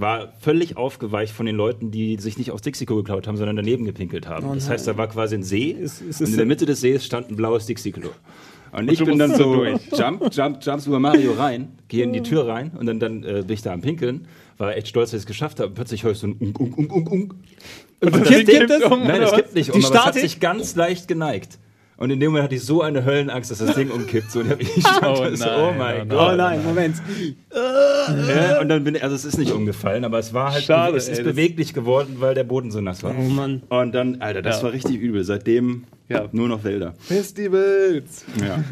war völlig aufgeweicht von den Leuten, die sich nicht aufs Dixie-Klo geklaut haben, sondern daneben gepinkelt haben. das heißt, da war quasi ein See Es- es und ist- in der Mitte des Sees stand ein blaues Dixie-Klo. Und ich du bin dann so, durch. jump, jump, jump Super Mario rein, gehe in die Tür rein und dann, dann äh, bin ich da am Pinkeln. War echt stolz, dass ich es geschafft habe. Und plötzlich höre ich so ein Unk, Unk, Unk, Unk, Unk. Und das das Ding- kippt um, Nein, was? kippt nicht Die um, aber es hat Statik? sich ganz leicht geneigt. Und in dem Moment hatte ich so eine Höllenangst, dass das Ding umkippt. So, und ich Oh stand so, nein, oh oh mein nein. Gott. Oh nein, Moment. Ja, und dann bin ich, also es ist nicht umgefallen, aber es war halt, Schade, es ist ey, beweglich geworden, weil der Boden so nass war. Oh Mann. Und dann, Alter, das Ja. war richtig übel. Seitdem Ja. nur noch Wälder. Festivals. Ja.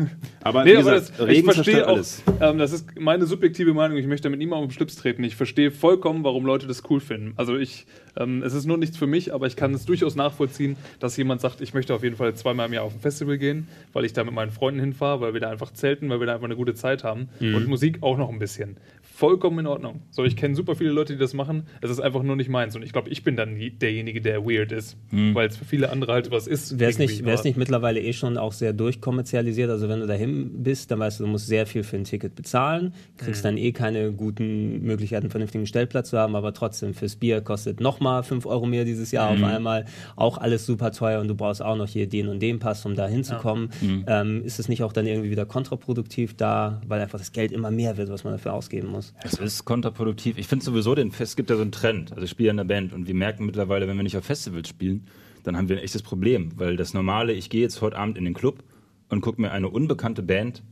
Aber Nee, wie aber gesagt, das, ich verstehe auch, alles. ähm, das ist meine subjektive Meinung, ich möchte damit niemandem auf den Schlips treten. Ich verstehe vollkommen, warum Leute das cool finden. Also ich, ähm, es ist nur nichts für mich, aber ich kann es durchaus nachvollziehen, dass jemand sagt, ich möchte auf jeden Fall zweimal im Jahr auf ein Festival gehen, weil ich da mit meinen Freunden hinfahre, weil wir da einfach zelten, weil wir da einfach eine gute Zeit haben. Mhm. Und Musik auch noch ein bisschen. Vollkommen in Ordnung. So, ich kenne super viele Leute, die das machen. Es ist einfach nur nicht meins. Und ich glaube, ich bin dann derjenige, der weird ist, Mhm. weil es für viele andere halt was ist. Wäre es nicht, nicht mittlerweile eh schon auch sehr durchkommerzialisiert? Also wenn du dahin bist, dann weißt du, du musst sehr viel für ein Ticket bezahlen, kriegst Mhm. dann eh keine guten Möglichkeiten, einen vernünftigen Stellplatz zu haben, aber trotzdem fürs Bier kostet nochmal 5 Euro mehr dieses Jahr Mhm. auf einmal. Auch alles super teuer und du brauchst auch noch hier den und den Pass, um da hinzukommen. Mhm. Ähm, ist es nicht auch dann irgendwie wieder kontraproduktiv da, weil einfach das Geld immer mehr wird, was man dafür ausgeben muss? Es ist kontraproduktiv. Ich finde sowieso, den Fest, es gibt ja so einen Trend. Also ich spiele in einer Band und wir merken mittlerweile, wenn wir nicht auf Festivals spielen, dann haben wir ein echtes Problem. Weil das Normale, ich gehe jetzt heute Abend in den Club und gucke mir eine unbekannte Band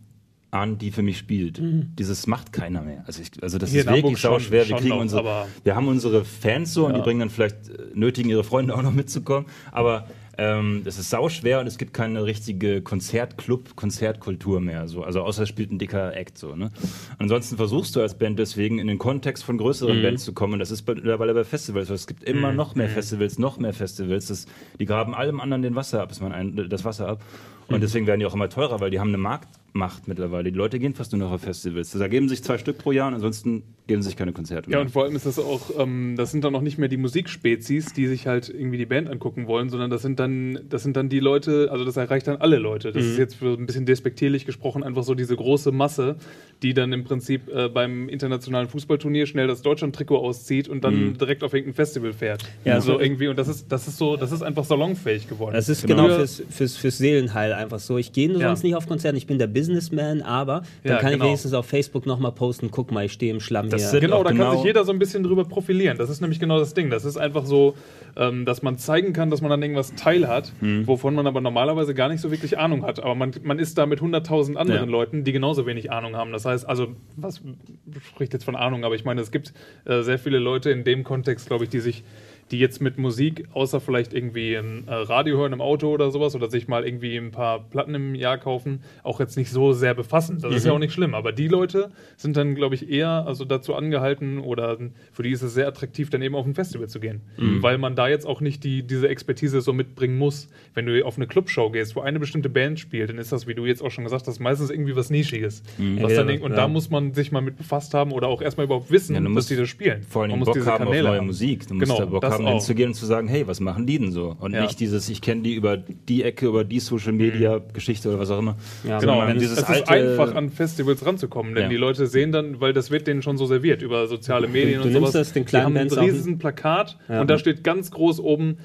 an, die für mich spielt. Dieses macht keiner mehr. Also, ich, also das Mhm. Hier ist wirklich sau schwer. Wir kriegen noch, unsere, wir haben unsere Fans so und die Ja. bringen dann vielleicht äh, nötigen ihre Freunde auch noch mitzukommen. Aber ähm, es ist sau schwer und es gibt keine richtige Konzertclub, Konzertkultur mehr. So. Also außer es spielt ein dicker Act so. Ne? Ansonsten versuchst du als Band deswegen in den Kontext von Mhm. größeren Bands zu kommen. Und das ist bei- mittlerweile bei Festivals. Es gibt immer noch Mhm. mehr Festivals, noch mehr Festivals. Das, die graben allem anderen den Wasser ab, ist man ein, das Wasser ab. Mhm. Und deswegen werden die auch immer teurer, weil die haben eine Marktmacht mittlerweile. Die Leute gehen fast nur noch auf Festivals. Da geben sich zwei Stück pro Jahr und ansonsten geben sich keine Konzerte Ja, mehr. und vor allem ist das auch, ähm, das sind dann noch nicht mehr die Musikspezies, die sich halt irgendwie die Band angucken wollen, sondern das sind dann, das sind dann die Leute, also das erreicht dann alle Leute. Das ist jetzt für ein bisschen despektierlich gesprochen einfach so diese große Masse, die dann im Prinzip äh, beim internationalen Fußballturnier schnell das Deutschland-Trikot auszieht und dann direkt auf irgendein Festival fährt. Ja, Ja, so so- irgendwie, und das ist, das ist so, das ist einfach salonfähig geworden. Das ist Genau. genau, fürs, fürs, fürs Seelenheil einfach so. Ich gehe Ja. sonst nicht auf Konzerte, ich bin der Businessman, aber dann Ja, kann genau. ich wenigstens auf Facebook nochmal posten, guck mal, ich stehe im Schlamm Das hier. Genau, da kann genau- sich jeder so ein bisschen drüber profilieren. Das ist nämlich genau das Ding. Das ist einfach so, ähm, dass man zeigen kann, dass man an irgendwas teilhat, Hm. wovon man aber normalerweise gar nicht so wirklich Ahnung hat. Aber man, man ist da mit 100.000 anderen Ja. Leuten, die genauso wenig Ahnung haben. Das heißt, also, was spricht jetzt von Ahnung? Aber ich meine, es gibt äh, sehr viele Leute in dem Kontext, glaube ich, die sich die jetzt mit Musik, außer vielleicht irgendwie ein äh, Radio hören im Auto oder sowas oder sich mal irgendwie ein paar Platten im Jahr kaufen, auch jetzt nicht so sehr befassen. Das ist ja auch nicht schlimm. Aber die Leute sind dann, glaube ich, eher also dazu angehalten oder für die ist es sehr attraktiv, dann eben auf ein Festival zu gehen. Weil man da jetzt auch nicht die, diese Expertise so mitbringen muss. Wenn du auf eine Clubshow gehst, wo eine bestimmte Band spielt, dann ist das, wie du jetzt auch schon gesagt hast, meistens irgendwie was Nischiges. Was Ja, dann, und ja. da muss man sich mal mit befasst haben oder auch erstmal überhaupt wissen, Ja, dass die das spielen. Vor allem man Bock haben auf neue Musik. Du musst Genau, da Bock das haben, auch. hinzugehen und zu sagen, hey, was machen die denn so? Und Ja. nicht dieses, ich kenne die über die Ecke, über die Social Media Geschichte oder was auch immer. Ja, Genau, wenn dieses es ist einfach an Festivals ranzukommen, denn Ja. die Leute sehen dann, weil das wird denen schon so serviert über soziale Medien du und nimmst sowas. das den kleinen die haben Bands ein riesen Plakat Ja. und da steht ganz groß oben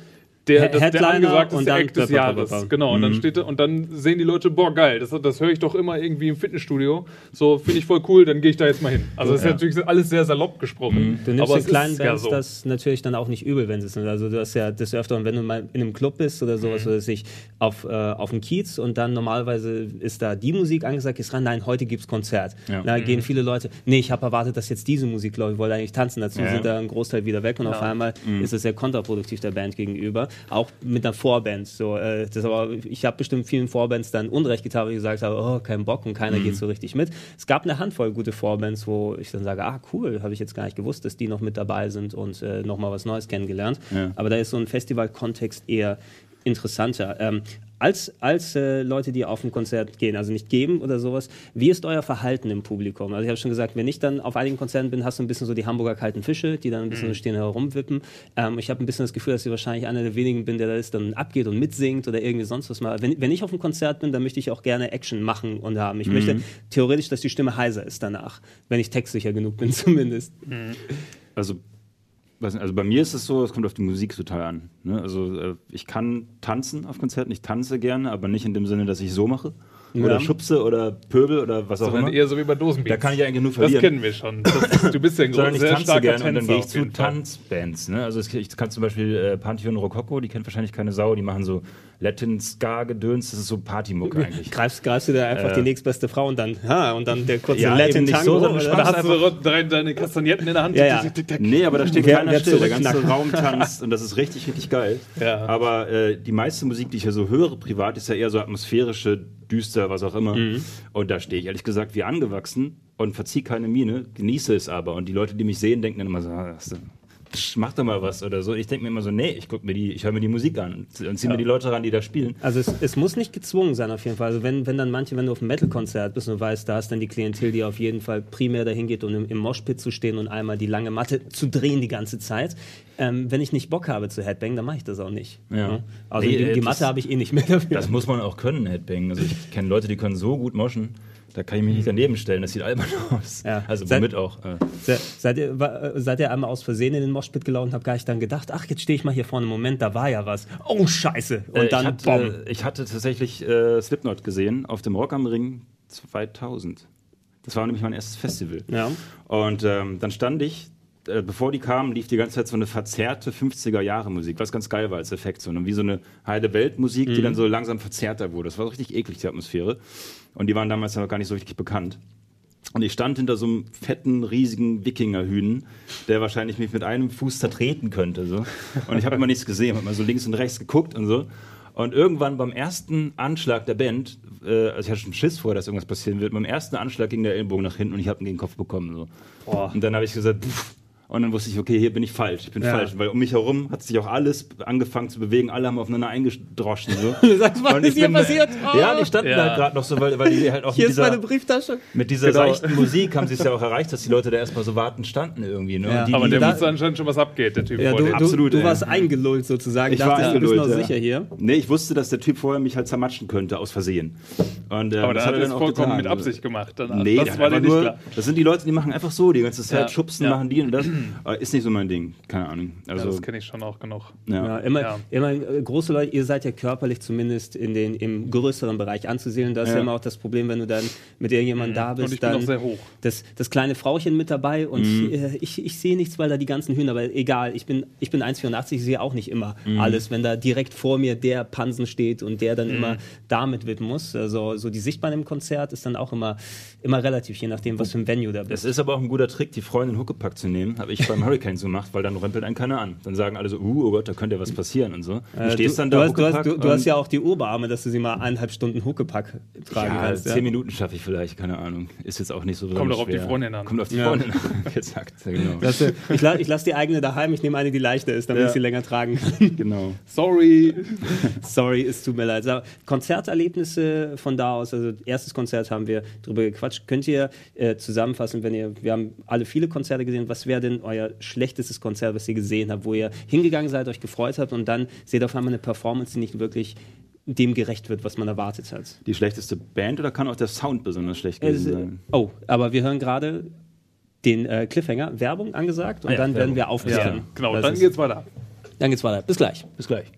der, das, der angesagteste Act des. Jahres. Genau, und dann steht da- und dann sehen die Leute, boah, geil, das, das höre ich doch immer irgendwie im Fitnessstudio. So, finde ich voll cool, dann gehe ich da jetzt mal hin. Also das ist Ja. natürlich alles sehr salopp gesprochen. Du nimmst aber den es kleinen ist ja Bands so. das natürlich dann auch nicht übel, wenn sie es sind. Also du hast ja das öfter, wenn du mal in einem Club bist oder Mhm. sowas, oder sich auf, äh, auf dem Kiez und dann normalerweise ist da die Musik angesagt, gehst ran, nein, heute gibt's Konzert. Ja. Da Mhm. gehen viele Leute, nee, ich habe erwartet, dass jetzt diese Musik läuft, ich wollte eigentlich tanzen dazu, Ja. sind da ein Großteil wieder weg und auf einmal Mhm. ist es sehr kontraproduktiv der Band gegenüber. Auch mit einer Vorband. So, äh, das aber, ich habe bestimmt vielen Vorbands dann Unrecht getan, weil ich gesagt habe, oh, kein Bock und keiner geht so richtig mit. Es gab eine Handvoll gute Vorbands, wo ich dann sage, ah, cool, habe ich jetzt gar nicht gewusst, dass die noch mit dabei sind und äh, nochmal was Neues kennengelernt. Ja. Aber da ist so ein Festivalkontext eher interessanter. Ähm, als als äh, Leute, die auf ein Konzert gehen, also nicht geben oder sowas, wie ist euer Verhalten im Publikum? Also ich habe schon gesagt, wenn ich dann auf einigen Konzerten bin, hast du ein bisschen so die Hamburger kalten Fische, die dann ein bisschen so stehen herumwippen. Ähm, ich habe ein bisschen das Gefühl, dass ich wahrscheinlich einer der wenigen bin, der da ist, dann abgeht und mitsingt oder irgendwie sonst was mal. Wenn, wenn ich auf einem Konzert bin, dann möchte ich auch gerne Action machen und haben. Ich möchte theoretisch, dass die Stimme heiser ist danach, wenn ich textsicher genug bin zumindest. Also, weiß nicht, also bei mir ist es so, es kommt auf die Musik total an. Ne? Also äh, ich kann tanzen auf Konzerten, ich tanze gerne, aber nicht in dem Sinne, dass ich so mache. Oder Ja. schubse oder pöbel oder was auch Sondern immer. eher so wie bei Dosenbeats. Da kann ich eigentlich nur Das verlieren. kennen wir schon. Das du bist ja ein Sondern groß, ich sehr starker gerne und dann Tänzer gehe ich zu. Tanzbands. Ne? Also ich kann zum Beispiel äh, Pantheon Rococo, die kennt wahrscheinlich keine Sau, die machen so Latin Ska Gedöns, das ist so Partymucke eigentlich. Greifst, greifst du da einfach Äh. die nächstbeste Frau und dann, ha, und dann der kurze Ja, Latin Tango. so, sondern oder? hast einfach- du so drei, deine Kastagnetten in der Hand. Ja, ja. Nee, aber da steht keiner still, der ganze. Raum tanzt und das ist richtig, richtig geil. Ja. Aber äh, die meiste Musik, die ich ja so höre privat, ist ja eher so atmosphärische, düster, was auch immer. Mhm. Und da stehe ich ehrlich gesagt wie angewachsen und verziehe keine Miene, genieße es aber. Und die Leute, die mich sehen, denken dann immer so, ah, psch, mach doch mal was oder so. Ich denke mir immer so, nee, ich guck mir die, ich höre mir die Musik an und, und ziehe mir die Leute ran, die da spielen. Also es, es muss nicht gezwungen sein auf jeden Fall. Also wenn, wenn dann manche, wenn du auf einem Metal-Konzert bist und du weißt, da ist dann die Klientel, die auf jeden Fall primär dahin geht, um im, im Moshpit zu stehen und einmal die lange Matte zu drehen die ganze Zeit. Ähm, wenn ich nicht Bock habe zu Headbang, dann mache ich das auch nicht. Ja. Also Nee, die, äh, die das- Matte habe ich eh nicht mehr dafür. Das muss man auch können, Headbang. Also ich kenne Leute, die können so gut moschen, da kann ich mich nicht daneben stellen, das sieht albern aus. Ja. Also Seit- womit auch. Äh, Se, seid, ihr, wa- äh, seid ihr einmal aus Versehen in den Moshpit gelaufen und habt gar nicht dann gedacht, ach, jetzt stehe ich mal hier vorne, Moment, da war ja was. Oh, scheiße. Und Äh, dann, ich, hatte, ich hatte tatsächlich äh, Slipknot gesehen auf dem Rock am Ring 2000. Das war nämlich mein erstes Festival. Ja. Und ähm, dann stand ich, äh, bevor die kamen, lief die ganze Zeit so eine verzerrte 50er-Jahre-Musik, was ganz geil war als Effekt. So, ne? wie so eine heile Welt-Musik, die dann so langsam verzerrter wurde. Das war so richtig eklig, die Atmosphäre. Und die waren damals noch gar nicht so richtig bekannt. Und ich stand hinter so einem fetten, riesigen Wikingerhühn, der wahrscheinlich mich mit einem Fuß zertreten könnte. So. Und ich habe immer nichts gesehen, habe mal so links und rechts geguckt und so. Und irgendwann beim ersten Anschlag der Band, äh, also ich hatte schon Schiss vor, dass irgendwas passieren wird, beim ersten Anschlag ging der Ellbogen nach hinten und ich habe ihn gegen den Kopf bekommen. So. Und dann habe ich gesagt, pff, und dann wusste ich, okay, hier bin ich falsch, ich bin Ja. falsch, weil um mich herum hat sich auch alles angefangen zu bewegen, alle haben aufeinander eingedroschen. So. Du sagst, was ist hier bin- passiert? Oh. Ja, die standen Ja. halt gerade noch so, weil, weil die halt auch Hier mit ist dieser, meine Brieftasche. mit dieser Genau. seichten Musik haben sie es ja auch erreicht, dass die Leute da erstmal so warten standen irgendwie. Ne? Ja. Und die, Aber der da- wusste anscheinend schon, was abgeht, der Typ Ja, du, du, Absolut, du ey. warst eingelullt sozusagen. ich war dachtest, du bist noch sicher hier. Nee, ich wusste, dass der Typ vorher mich halt zermatschen könnte, aus Versehen. Und, ähm, Aber das da hat er dann vollkommen getan. mit Absicht gemacht. Danach. Nee, das war dir war nicht nur, klar. das sind die Leute, die machen einfach so die ganze Zeit, schubsen, machen die und das. Aber ist nicht so mein Ding, keine Ahnung. Ja, Also, das kenne ich schon auch genug. ja. Ja, immer, Ja. immer äh, große Leute, ihr seid ja körperlich zumindest in den, im größeren Bereich anzusiedeln. Da ist ja. Ja. immer auch das Problem, wenn du dann mit irgendjemandem da bist, Mhm. Und ich bin dann auch sehr hoch. Das, das kleine Frauchen mit dabei und Mhm. äh, ich, ich sehe nichts, weil da die ganzen Hühner, aber egal, ich bin, ich bin 1,84, ich sehe auch nicht immer Mhm. alles, wenn da direkt vor mir der Pansen steht und der dann Mhm. immer damit widmen muss. Also so die Sichtbahn im Konzert ist dann auch immer, immer relativ, je nachdem, was für ein Venue da Es bist. ist aber auch ein guter Trick, die Freundin Huckepack zu nehmen. Habe ich beim Hurricane so gemacht, weil dann rempelt einen keiner an. Dann sagen alle so, uh, oh Gott, da könnte ja was passieren und so. Du, äh, stehst du, dann da. Du hast, du, du hast, ja auch die Oberarme, dass du sie mal eineinhalb Stunden Huckepack tragen ja, kannst. Zehn ja. Minuten schaffe ich vielleicht, keine Ahnung. Ist jetzt auch nicht so Kommt auch auf die Freundin an. Kommt auf die ja. Freundin an. Exakt, genau. Das, ich, la ich lasse die eigene daheim, ich nehme eine, die leichter ist, damit ich sie länger tragen kann. Genau. Sorry. Sorry, es tut mir leid. Konzerterlebnisse von da aus, also erstes Konzert haben wir drüber gequatscht. Könnt ihr äh, zusammenfassen, wenn ihr, wir haben alle viele Konzerte gesehen, was wäre denn euer schlechtestes Konzert, was ihr gesehen habt, wo ihr hingegangen seid, euch gefreut habt und dann seht auf einmal eine Performance, die nicht wirklich dem gerecht wird, was man erwartet hat. Die schlechteste Band oder kann auch der Sound besonders schlecht gewesen sein? Oh, aber wir hören gerade den äh, Cliffhanger, Werbung angesagt und ah, ja, dann Werbung. werden wir aufklären. Ja, genau, das dann geht's weiter. Dann geht's weiter. Bis gleich. Bis gleich.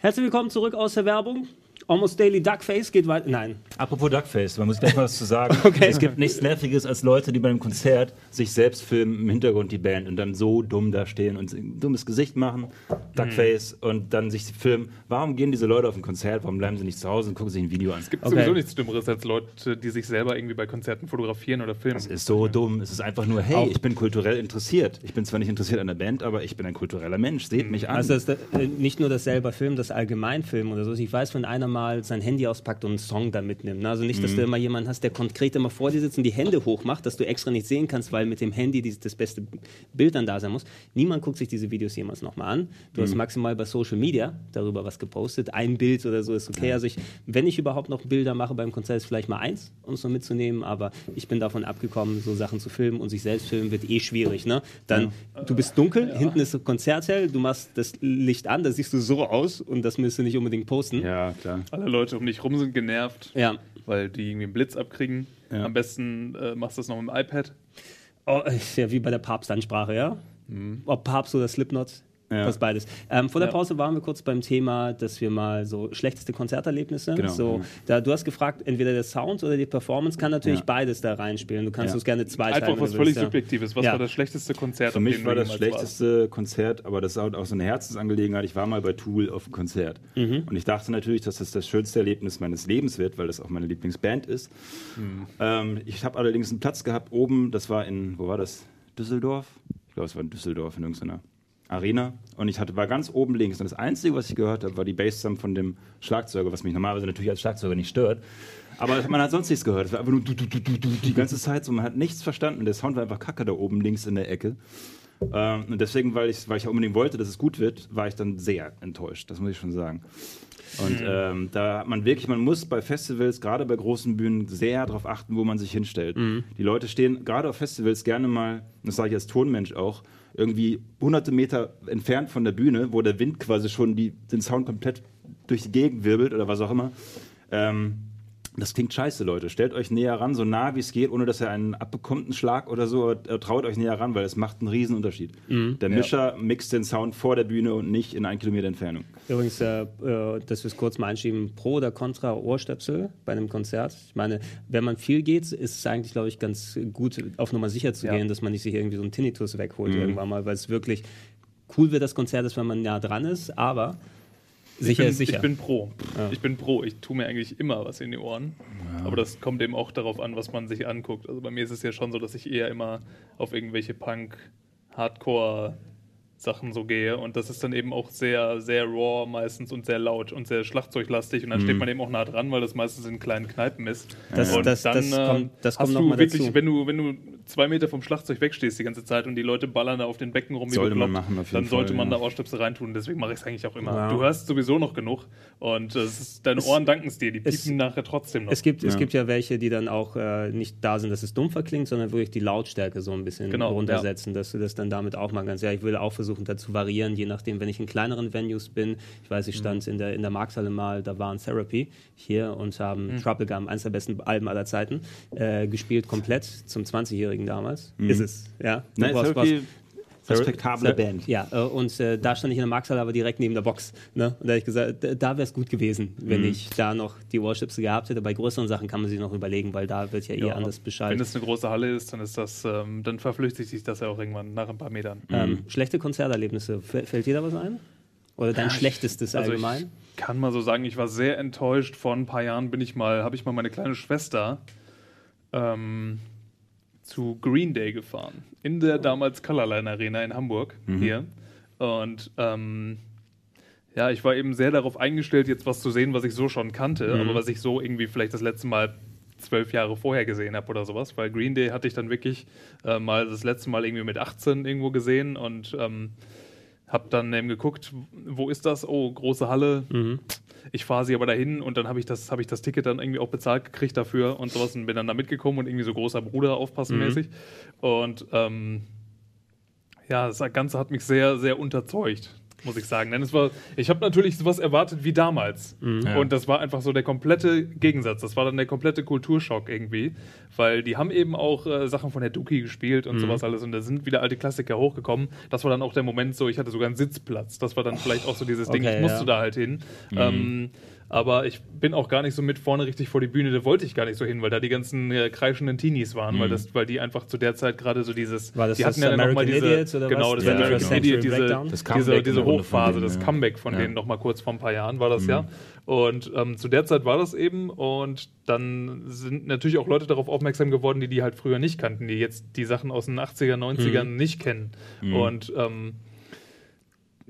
Herzlich willkommen zurück aus der Werbung. Almost Daily Duckface geht weiter. Nein. Apropos Duckface, man muss gleich mal was zu sagen. okay. Es gibt nichts Nerviges als Leute, die bei einem Konzert sich selbst filmen, im Hintergrund die Band und dann so dumm da stehen und ein dummes Gesicht machen, Duckface, mhm. und dann sich filmen. Warum gehen diese Leute auf ein Konzert? Warum bleiben sie nicht zu Hause und gucken sich ein Video an? Es gibt okay. sowieso nichts Dümmeres als Leute, die sich selber irgendwie bei Konzerten fotografieren oder filmen. Das ist so dumm. Es ist einfach nur, hey, Auch. ich bin kulturell interessiert. Ich bin zwar nicht interessiert an der Band, aber ich bin ein kultureller Mensch. Seht mhm. mich an. Also das, äh, nicht nur das selber Filmen, das allgemein Filmen oder so. Ich weiß, wenn einer mal sein Handy auspackt und einen Song da mitnimmt. Ne? Also nicht, dass mhm. du immer jemanden hast, der konkret immer vor dir sitzt und die Hände hochmacht, dass du extra nicht sehen kannst, weil mit dem Handy die, das beste Bild dann da sein muss. Niemand guckt sich diese Videos jemals nochmal an. Du mhm. hast maximal bei Social Media darüber was gepostet. Ein Bild oder so ist okay. Also ich, wenn ich überhaupt noch Bilder mache beim Konzert, ist vielleicht mal eins, um es noch mitzunehmen, aber ich bin davon abgekommen, so Sachen zu filmen und sich selbst filmen wird eh schwierig. Ne? Dann, ja. du bist dunkel, ja. hinten ist das Konzerthell, du machst das Licht an, da siehst du so aus und das müsst du nicht unbedingt posten. Ja, klar. Alle Leute um dich rum sind genervt. Ja weil die irgendwie einen Blitz abkriegen. Ja. Am besten äh, machst du das noch mit dem iPad. Oh, ja wie bei der Papstansprache, ja? Mhm. Ob Papst oder Slipknot, ja. Fast beides. Ähm, vor der Pause waren wir kurz beim Thema, dass wir mal so schlechteste Konzerterlebnisse. Genau. So, da, du hast gefragt, entweder der Sound oder die Performance kann natürlich ja. beides da reinspielen. Du kannst ja. es gerne zwei Einfach was völlig Subjektives. Was war das schlechteste Konzert? Für mich war das schlechteste warst? Konzert, aber das ist auch so eine Herzensangelegenheit. Ich war mal bei Tool auf einem Konzert. Mhm. Und ich dachte natürlich, dass das das schönste Erlebnis meines Lebens wird, weil das auch meine Lieblingsband ist. Mhm. Ähm, ich habe allerdings einen Platz gehabt oben, das war in, wo war das? Düsseldorf? Ich glaube, es war in Düsseldorf in irgendeiner Arena und ich hatte, war ganz oben links. Und das Einzige, was ich gehört habe, war die Bassdrum von dem Schlagzeuger, was mich normalerweise natürlich als Schlagzeuger nicht stört. Aber man hat sonst nichts gehört. Es war einfach nur du, du, du, du, du, die ganze Zeit so. Man hat nichts verstanden. Der Sound war einfach kacke da oben links in der Ecke. Ähm, und deswegen, weil ich, weil ich unbedingt wollte, dass es gut wird, war ich dann sehr enttäuscht. Das muss ich schon sagen. Und mhm. ähm, da hat man wirklich, man muss bei Festivals, gerade bei großen Bühnen, sehr darauf achten, wo man sich hinstellt. Mhm. Die Leute stehen gerade auf Festivals gerne mal, das sage ich als Tonmensch auch, irgendwie hunderte Meter entfernt von der Bühne, wo der Wind quasi schon die, den Sound komplett durch die Gegend wirbelt oder was auch immer. Ähm, das klingt scheiße, Leute. Stellt euch näher ran, so nah wie es geht, ohne dass ihr einen abbekommt, einen Schlag oder so. Aber traut euch näher ran, weil es macht einen riesen Unterschied. Mhm, der Mischer ja. mixt den Sound vor der Bühne und nicht in ein Kilometer Entfernung. Übrigens, äh, äh dass wir es kurz mal einschieben, pro oder contra Ohrstöpsel bei einem Konzert. Ich meine, wenn man viel geht, ist es eigentlich, glaube ich, ganz gut, auf Nummer sicher zu ja. gehen, dass man nicht sich irgendwie so einen Tinnitus wegholt mhm. irgendwann mal, weil es wirklich cool wird, das Konzert ist, wenn man nah dran ist, aber Sicher bin, ist sicher. Ich bin pro. Ja. Ich bin pro. Ich tue mir eigentlich immer was in die Ohren. Ja. Aber das kommt eben auch darauf an, was man sich anguckt. Also bei mir ist es ja schon so, dass ich eher immer auf irgendwelche Punk, Hardcore Sachen so gehe. Und das ist dann eben auch sehr, sehr raw meistens und sehr laut und sehr schlagzeuglastig. Und dann mhm. steht man eben auch nah dran, weil das meistens in kleinen Kneipen ist. Das, und das, dann das kommt, das hast du wirklich, dazu. wenn du, wenn du zwei Meter vom Schlagzeug wegstehst die ganze Zeit und die Leute ballern da auf den Becken rum, sollte man machen, dann sollte man ja. da Ohrstöpsel reintun. Deswegen mache ich es eigentlich auch immer. Ja. Du hörst sowieso noch genug und ist, deine Ohren danken es dir. Die piepen es, nachher trotzdem noch. Es gibt, ja. es gibt ja welche, die dann auch äh, nicht da sind, dass es dumpfer klingt, sondern wirklich die Lautstärke so ein bisschen genau, runtersetzen, dass du das dann damit auch mal ganz, ja, ich will auch versuchen, da zu variieren je nachdem, wenn ich in kleineren Venues bin. Ich weiß, ich stand mhm. in der, in der Markthalle mal, da waren Therapy hier und haben mhm. Troublegum, eines der besten Alben aller Zeiten, äh, gespielt, komplett zum 20-Jährigen damals. Mhm. Ist es, ja. Nein, was, was, Respektable Band. Ja, äh, und äh, da stand ich in der Markthalle, aber direkt neben der Box. Ne? Und da habe ich gesagt, da, da wäre es gut gewesen, wenn Mhm. ich da noch die Warships gehabt hätte. Bei größeren Sachen kann man sich noch überlegen, weil da wird ja eh Ja, anders Wenn Bescheid. es eine große Halle ist, dann ist das, ähm, dann verflüchtigt sich das ja auch irgendwann nach ein paar Metern. Ähm, schlechte Konzerterlebnisse, F fällt dir da was ein? Oder dein schlechtestes Also allgemein? ich kann mal so sagen, ich war sehr enttäuscht. Vor ein paar Jahren bin ich mal, habe ich mal meine kleine Schwester ähm, zu Green Day gefahren. In der damals Colorline Arena in Hamburg hier. Und ähm, ja, ich war eben sehr darauf eingestellt, jetzt was zu sehen, was ich so schon kannte, aber was ich so irgendwie vielleicht das letzte Mal zwölf Jahre vorher gesehen habe oder sowas, weil Green Day hatte ich dann wirklich äh, mal das letzte Mal irgendwie mit 18 irgendwo gesehen und ähm, hab dann eben geguckt, wo ist das? Oh, große Halle. Ich fahre sie aber dahin und dann habe ich, das, hab ich das Ticket dann irgendwie auch bezahlt gekriegt dafür und sowas und bin dann da mitgekommen und irgendwie so großer Bruder aufpassen mäßig. Und ähm, ja, das Ganze hat mich sehr, sehr unterzeugt, muss ich sagen. Denn es war, ich habe natürlich sowas erwartet wie damals. Ja. Und das war einfach so der komplette Gegensatz. Das war dann der komplette Kulturschock irgendwie. Weil die haben eben auch äh, Sachen von der Duki gespielt und sowas alles. Und da sind wieder alte Klassiker hochgekommen. Das war dann auch der Moment so, ich hatte sogar einen Sitzplatz. Das war dann vielleicht auch so dieses Ding, okay, ich musste ja. da halt hin. Ähm, aber ich bin auch gar nicht so mit vorne richtig vor die Bühne, da wollte ich gar nicht so hin, weil da die ganzen äh, kreischenden Teenies waren, weil, das, weil die einfach zu der Zeit gerade so dieses. War das die das hatten ja dann noch mal American diese, Idiots oder Genau, was? das Ja, war American genau. Idiot, Century diese? Das diese, diese Hochphase, denen, das ja. Comeback von Ja. denen noch mal kurz vor ein paar Jahren war das ja. Und ähm, zu der Zeit war das eben und dann sind natürlich auch Leute darauf aufmerksam geworden, die die halt früher nicht kannten, die jetzt die Sachen aus den 80er, 90ern nicht kennen. Und ähm,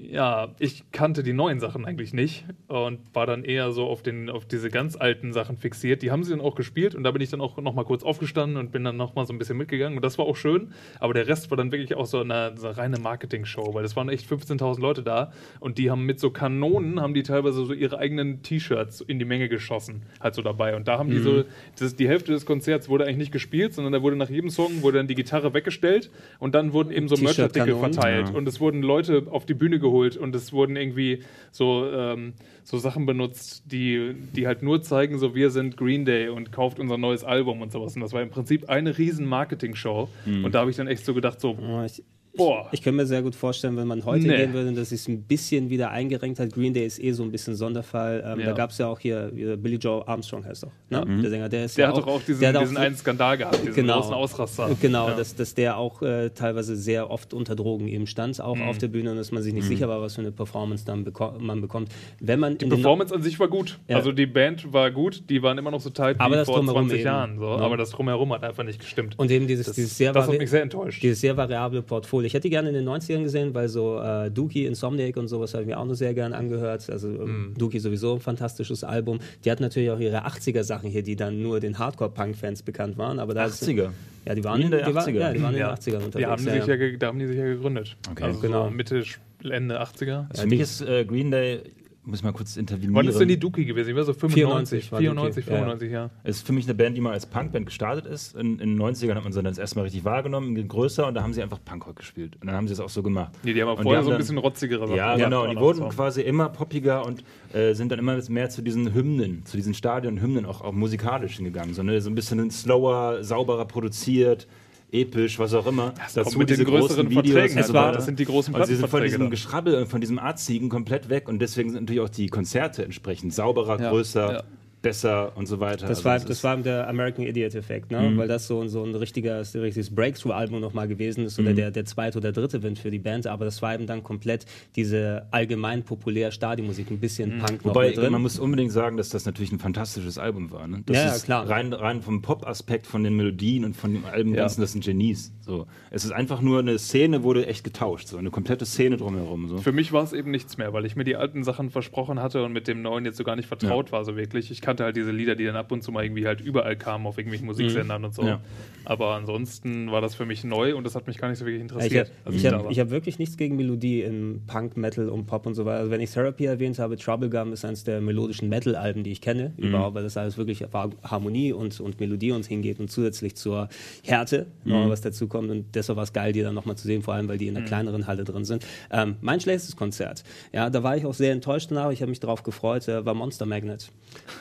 ja, ich kannte die neuen Sachen eigentlich nicht und war dann eher so auf, den, auf diese ganz alten Sachen fixiert. Die haben sie dann auch gespielt und da bin ich dann auch noch mal kurz aufgestanden und bin dann noch mal so ein bisschen mitgegangen und das war auch schön. Aber der Rest war dann wirklich auch so eine, so eine reine Marketing-Show, weil es waren echt 15.000 Leute da und die haben mit so Kanonen, haben die teilweise so ihre eigenen T-Shirts in die Menge geschossen, halt so dabei. Und da haben die so, das, die Hälfte des Konzerts wurde eigentlich nicht gespielt, sondern da wurde nach jedem Song wurde dann die Gitarre weggestellt und dann wurden eben so Merchartikel verteilt ja. und es wurden Leute auf die Bühne geholt und es wurden irgendwie so, ähm, so Sachen benutzt, die, die halt nur zeigen, so wir sind Green Day und kauft unser neues Album und sowas. Und das war im Prinzip eine riesen Marketing-Show. Und da habe ich dann echt so gedacht, so, Ja, Ich, boah. ich kann mir sehr gut vorstellen, wenn man heute Nee. gehen würde, dass es ein bisschen wieder eingerenkt hat. Green Day ist eh so ein bisschen Sonderfall. Ähm, Ja. Da gab es ja auch hier, Billy Joe Armstrong heißt doch, ne? der Sänger. Der, ist Der ja hat doch auch diesen, der diesen einen Skandal gehabt, diesen Genau. großen Ausraster. Genau, Ja. dass, dass der auch äh, teilweise sehr oft unter Drogen eben stand, auch Mhm. auf der Bühne und dass man sich nicht sicher war, was für eine Performance dann beko man bekommt. Wenn man Die Performance an sich war gut. Ja. Also die Band war gut, die waren immer noch so tight Aber wie vor Drumherum 20 eben. Jahren. So. Ja. Aber das Drumherum hat einfach nicht gestimmt. und eben dieses, das, dieses sehr das hat mich sehr enttäuscht. dieses sehr variable Portfolio. Ich hätte die gerne in den 90ern gesehen, weil so äh, Dookie, Insomniac und sowas habe ich mir auch noch sehr gern angehört. Also ähm, Dookie sowieso ein fantastisches Album. Die hatten natürlich auch ihre 80er-Sachen hier, die dann nur den Hardcore-Punk-Fans bekannt waren. Aber da ist- 80er. Ja, die waren, In der die waren, 80er. ja, die waren in ja. den 80ern unterwegs. Die haben die ja, sich ja. da haben die sich ja gegründet. Okay. Also Genau. so Mitte, Ende 80er. Für mich ist äh, Green Day, muss ich mal kurz intervenieren. Wann ist denn die Dookie gewesen? Ich war so 95, 94 war 94, Dookie, ja. 95, ja. ist für mich eine Band, die mal als Punkband gestartet ist. In, in den 90ern hat man sie dann das erste Mal richtig wahrgenommen, größer und da haben sie einfach Punkrock gespielt. Und dann haben sie es auch so gemacht. Nee, die haben auch vorher haben so ein dann- bisschen rotzigere Sachen Ja, genau. Die wurden so. quasi immer poppiger und äh, sind dann immer mehr zu diesen Hymnen, zu diesen Stadion-Hymnen auch, auch musikalisch hingegangen. So, ne, so ein bisschen slower, sauberer produziert, episch, was auch immer. kommt mit den größeren Verträgen und halt so weiter. weiter. Das sind die großen Und sie sind von diesem dann. Geschrabbel und von diesem Arzigen komplett weg und deswegen sind natürlich auch die Konzerte entsprechend sauberer, Ja, größer, ja. Besser und so weiter. Das Also war, das war der American Idiot-Effekt, ne? weil das so, so ein richtiger, richtiges Breakthrough-Album nochmal gewesen ist oder der, der zweite oder dritte Wind für die Band, aber das war eben dann komplett diese allgemein populär Stadionmusik, ein bisschen Punk noch Wobei, man muss unbedingt sagen, dass das natürlich ein fantastisches Album war. Ne? Das Ja, ja, ist klar. Rein, rein vom Pop-Aspekt, von den Melodien und von dem Album Ja. Ganzen, das sind Genies. So. Es ist einfach nur eine Szene, wurde echt getauscht. So. Eine komplette Szene drumherum. So. Für mich war es eben nichts mehr, weil ich mir die alten Sachen versprochen hatte und mit dem neuen jetzt so gar nicht vertraut war, so wirklich. Ich kannte halt diese Lieder, die dann ab und zu mal irgendwie halt überall kamen auf irgendwelchen Musiksendern und so. Ja. Aber ansonsten war das für mich neu und das hat mich gar nicht so wirklich Ja, ich interessiert. habe als ich da hab, hab wirklich nichts gegen Melodie in Punk, Metal und Pop und so weiter. Also wenn ich Therapy erwähnt habe, Trouble Gum ist eines der melodischen Metal-Alben, die ich kenne, überhaupt, weil das alles wirklich auf Harmonie und, und Melodie uns hingeht und zusätzlich zur Härte noch was dazu kommt. Und deshalb war es geil, die dann nochmal zu sehen, vor allem, weil die in einer kleineren Halle drin sind. Ähm, mein schlechtestes Konzert, ja, da war ich auch sehr enttäuscht danach, ich habe mich darauf gefreut, äh, war Monster Magnet.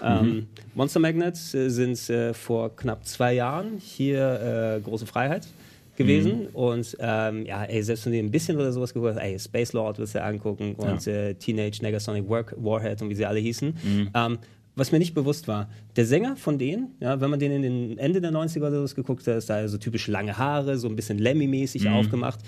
Ähm, Monster Magnet äh, sind äh, vor knapp zwei Jahren hier äh, Große Freiheit gewesen. Mhm. Und ähm, ja, ey, selbst wenn du ein bisschen oder sowas gehört hast, ey, Space Lord willst du angucken und ja. äh, Teenage Negasonic Work, Warhead und wie sie alle hießen. Mhm. Ähm, was mir nicht bewusst war, der Sänger von denen, ja, wenn man den in den Ende der 90er oder so geguckt hat, ist da so typisch lange Haare, so ein bisschen Lemmy-mäßig mhm. aufgemacht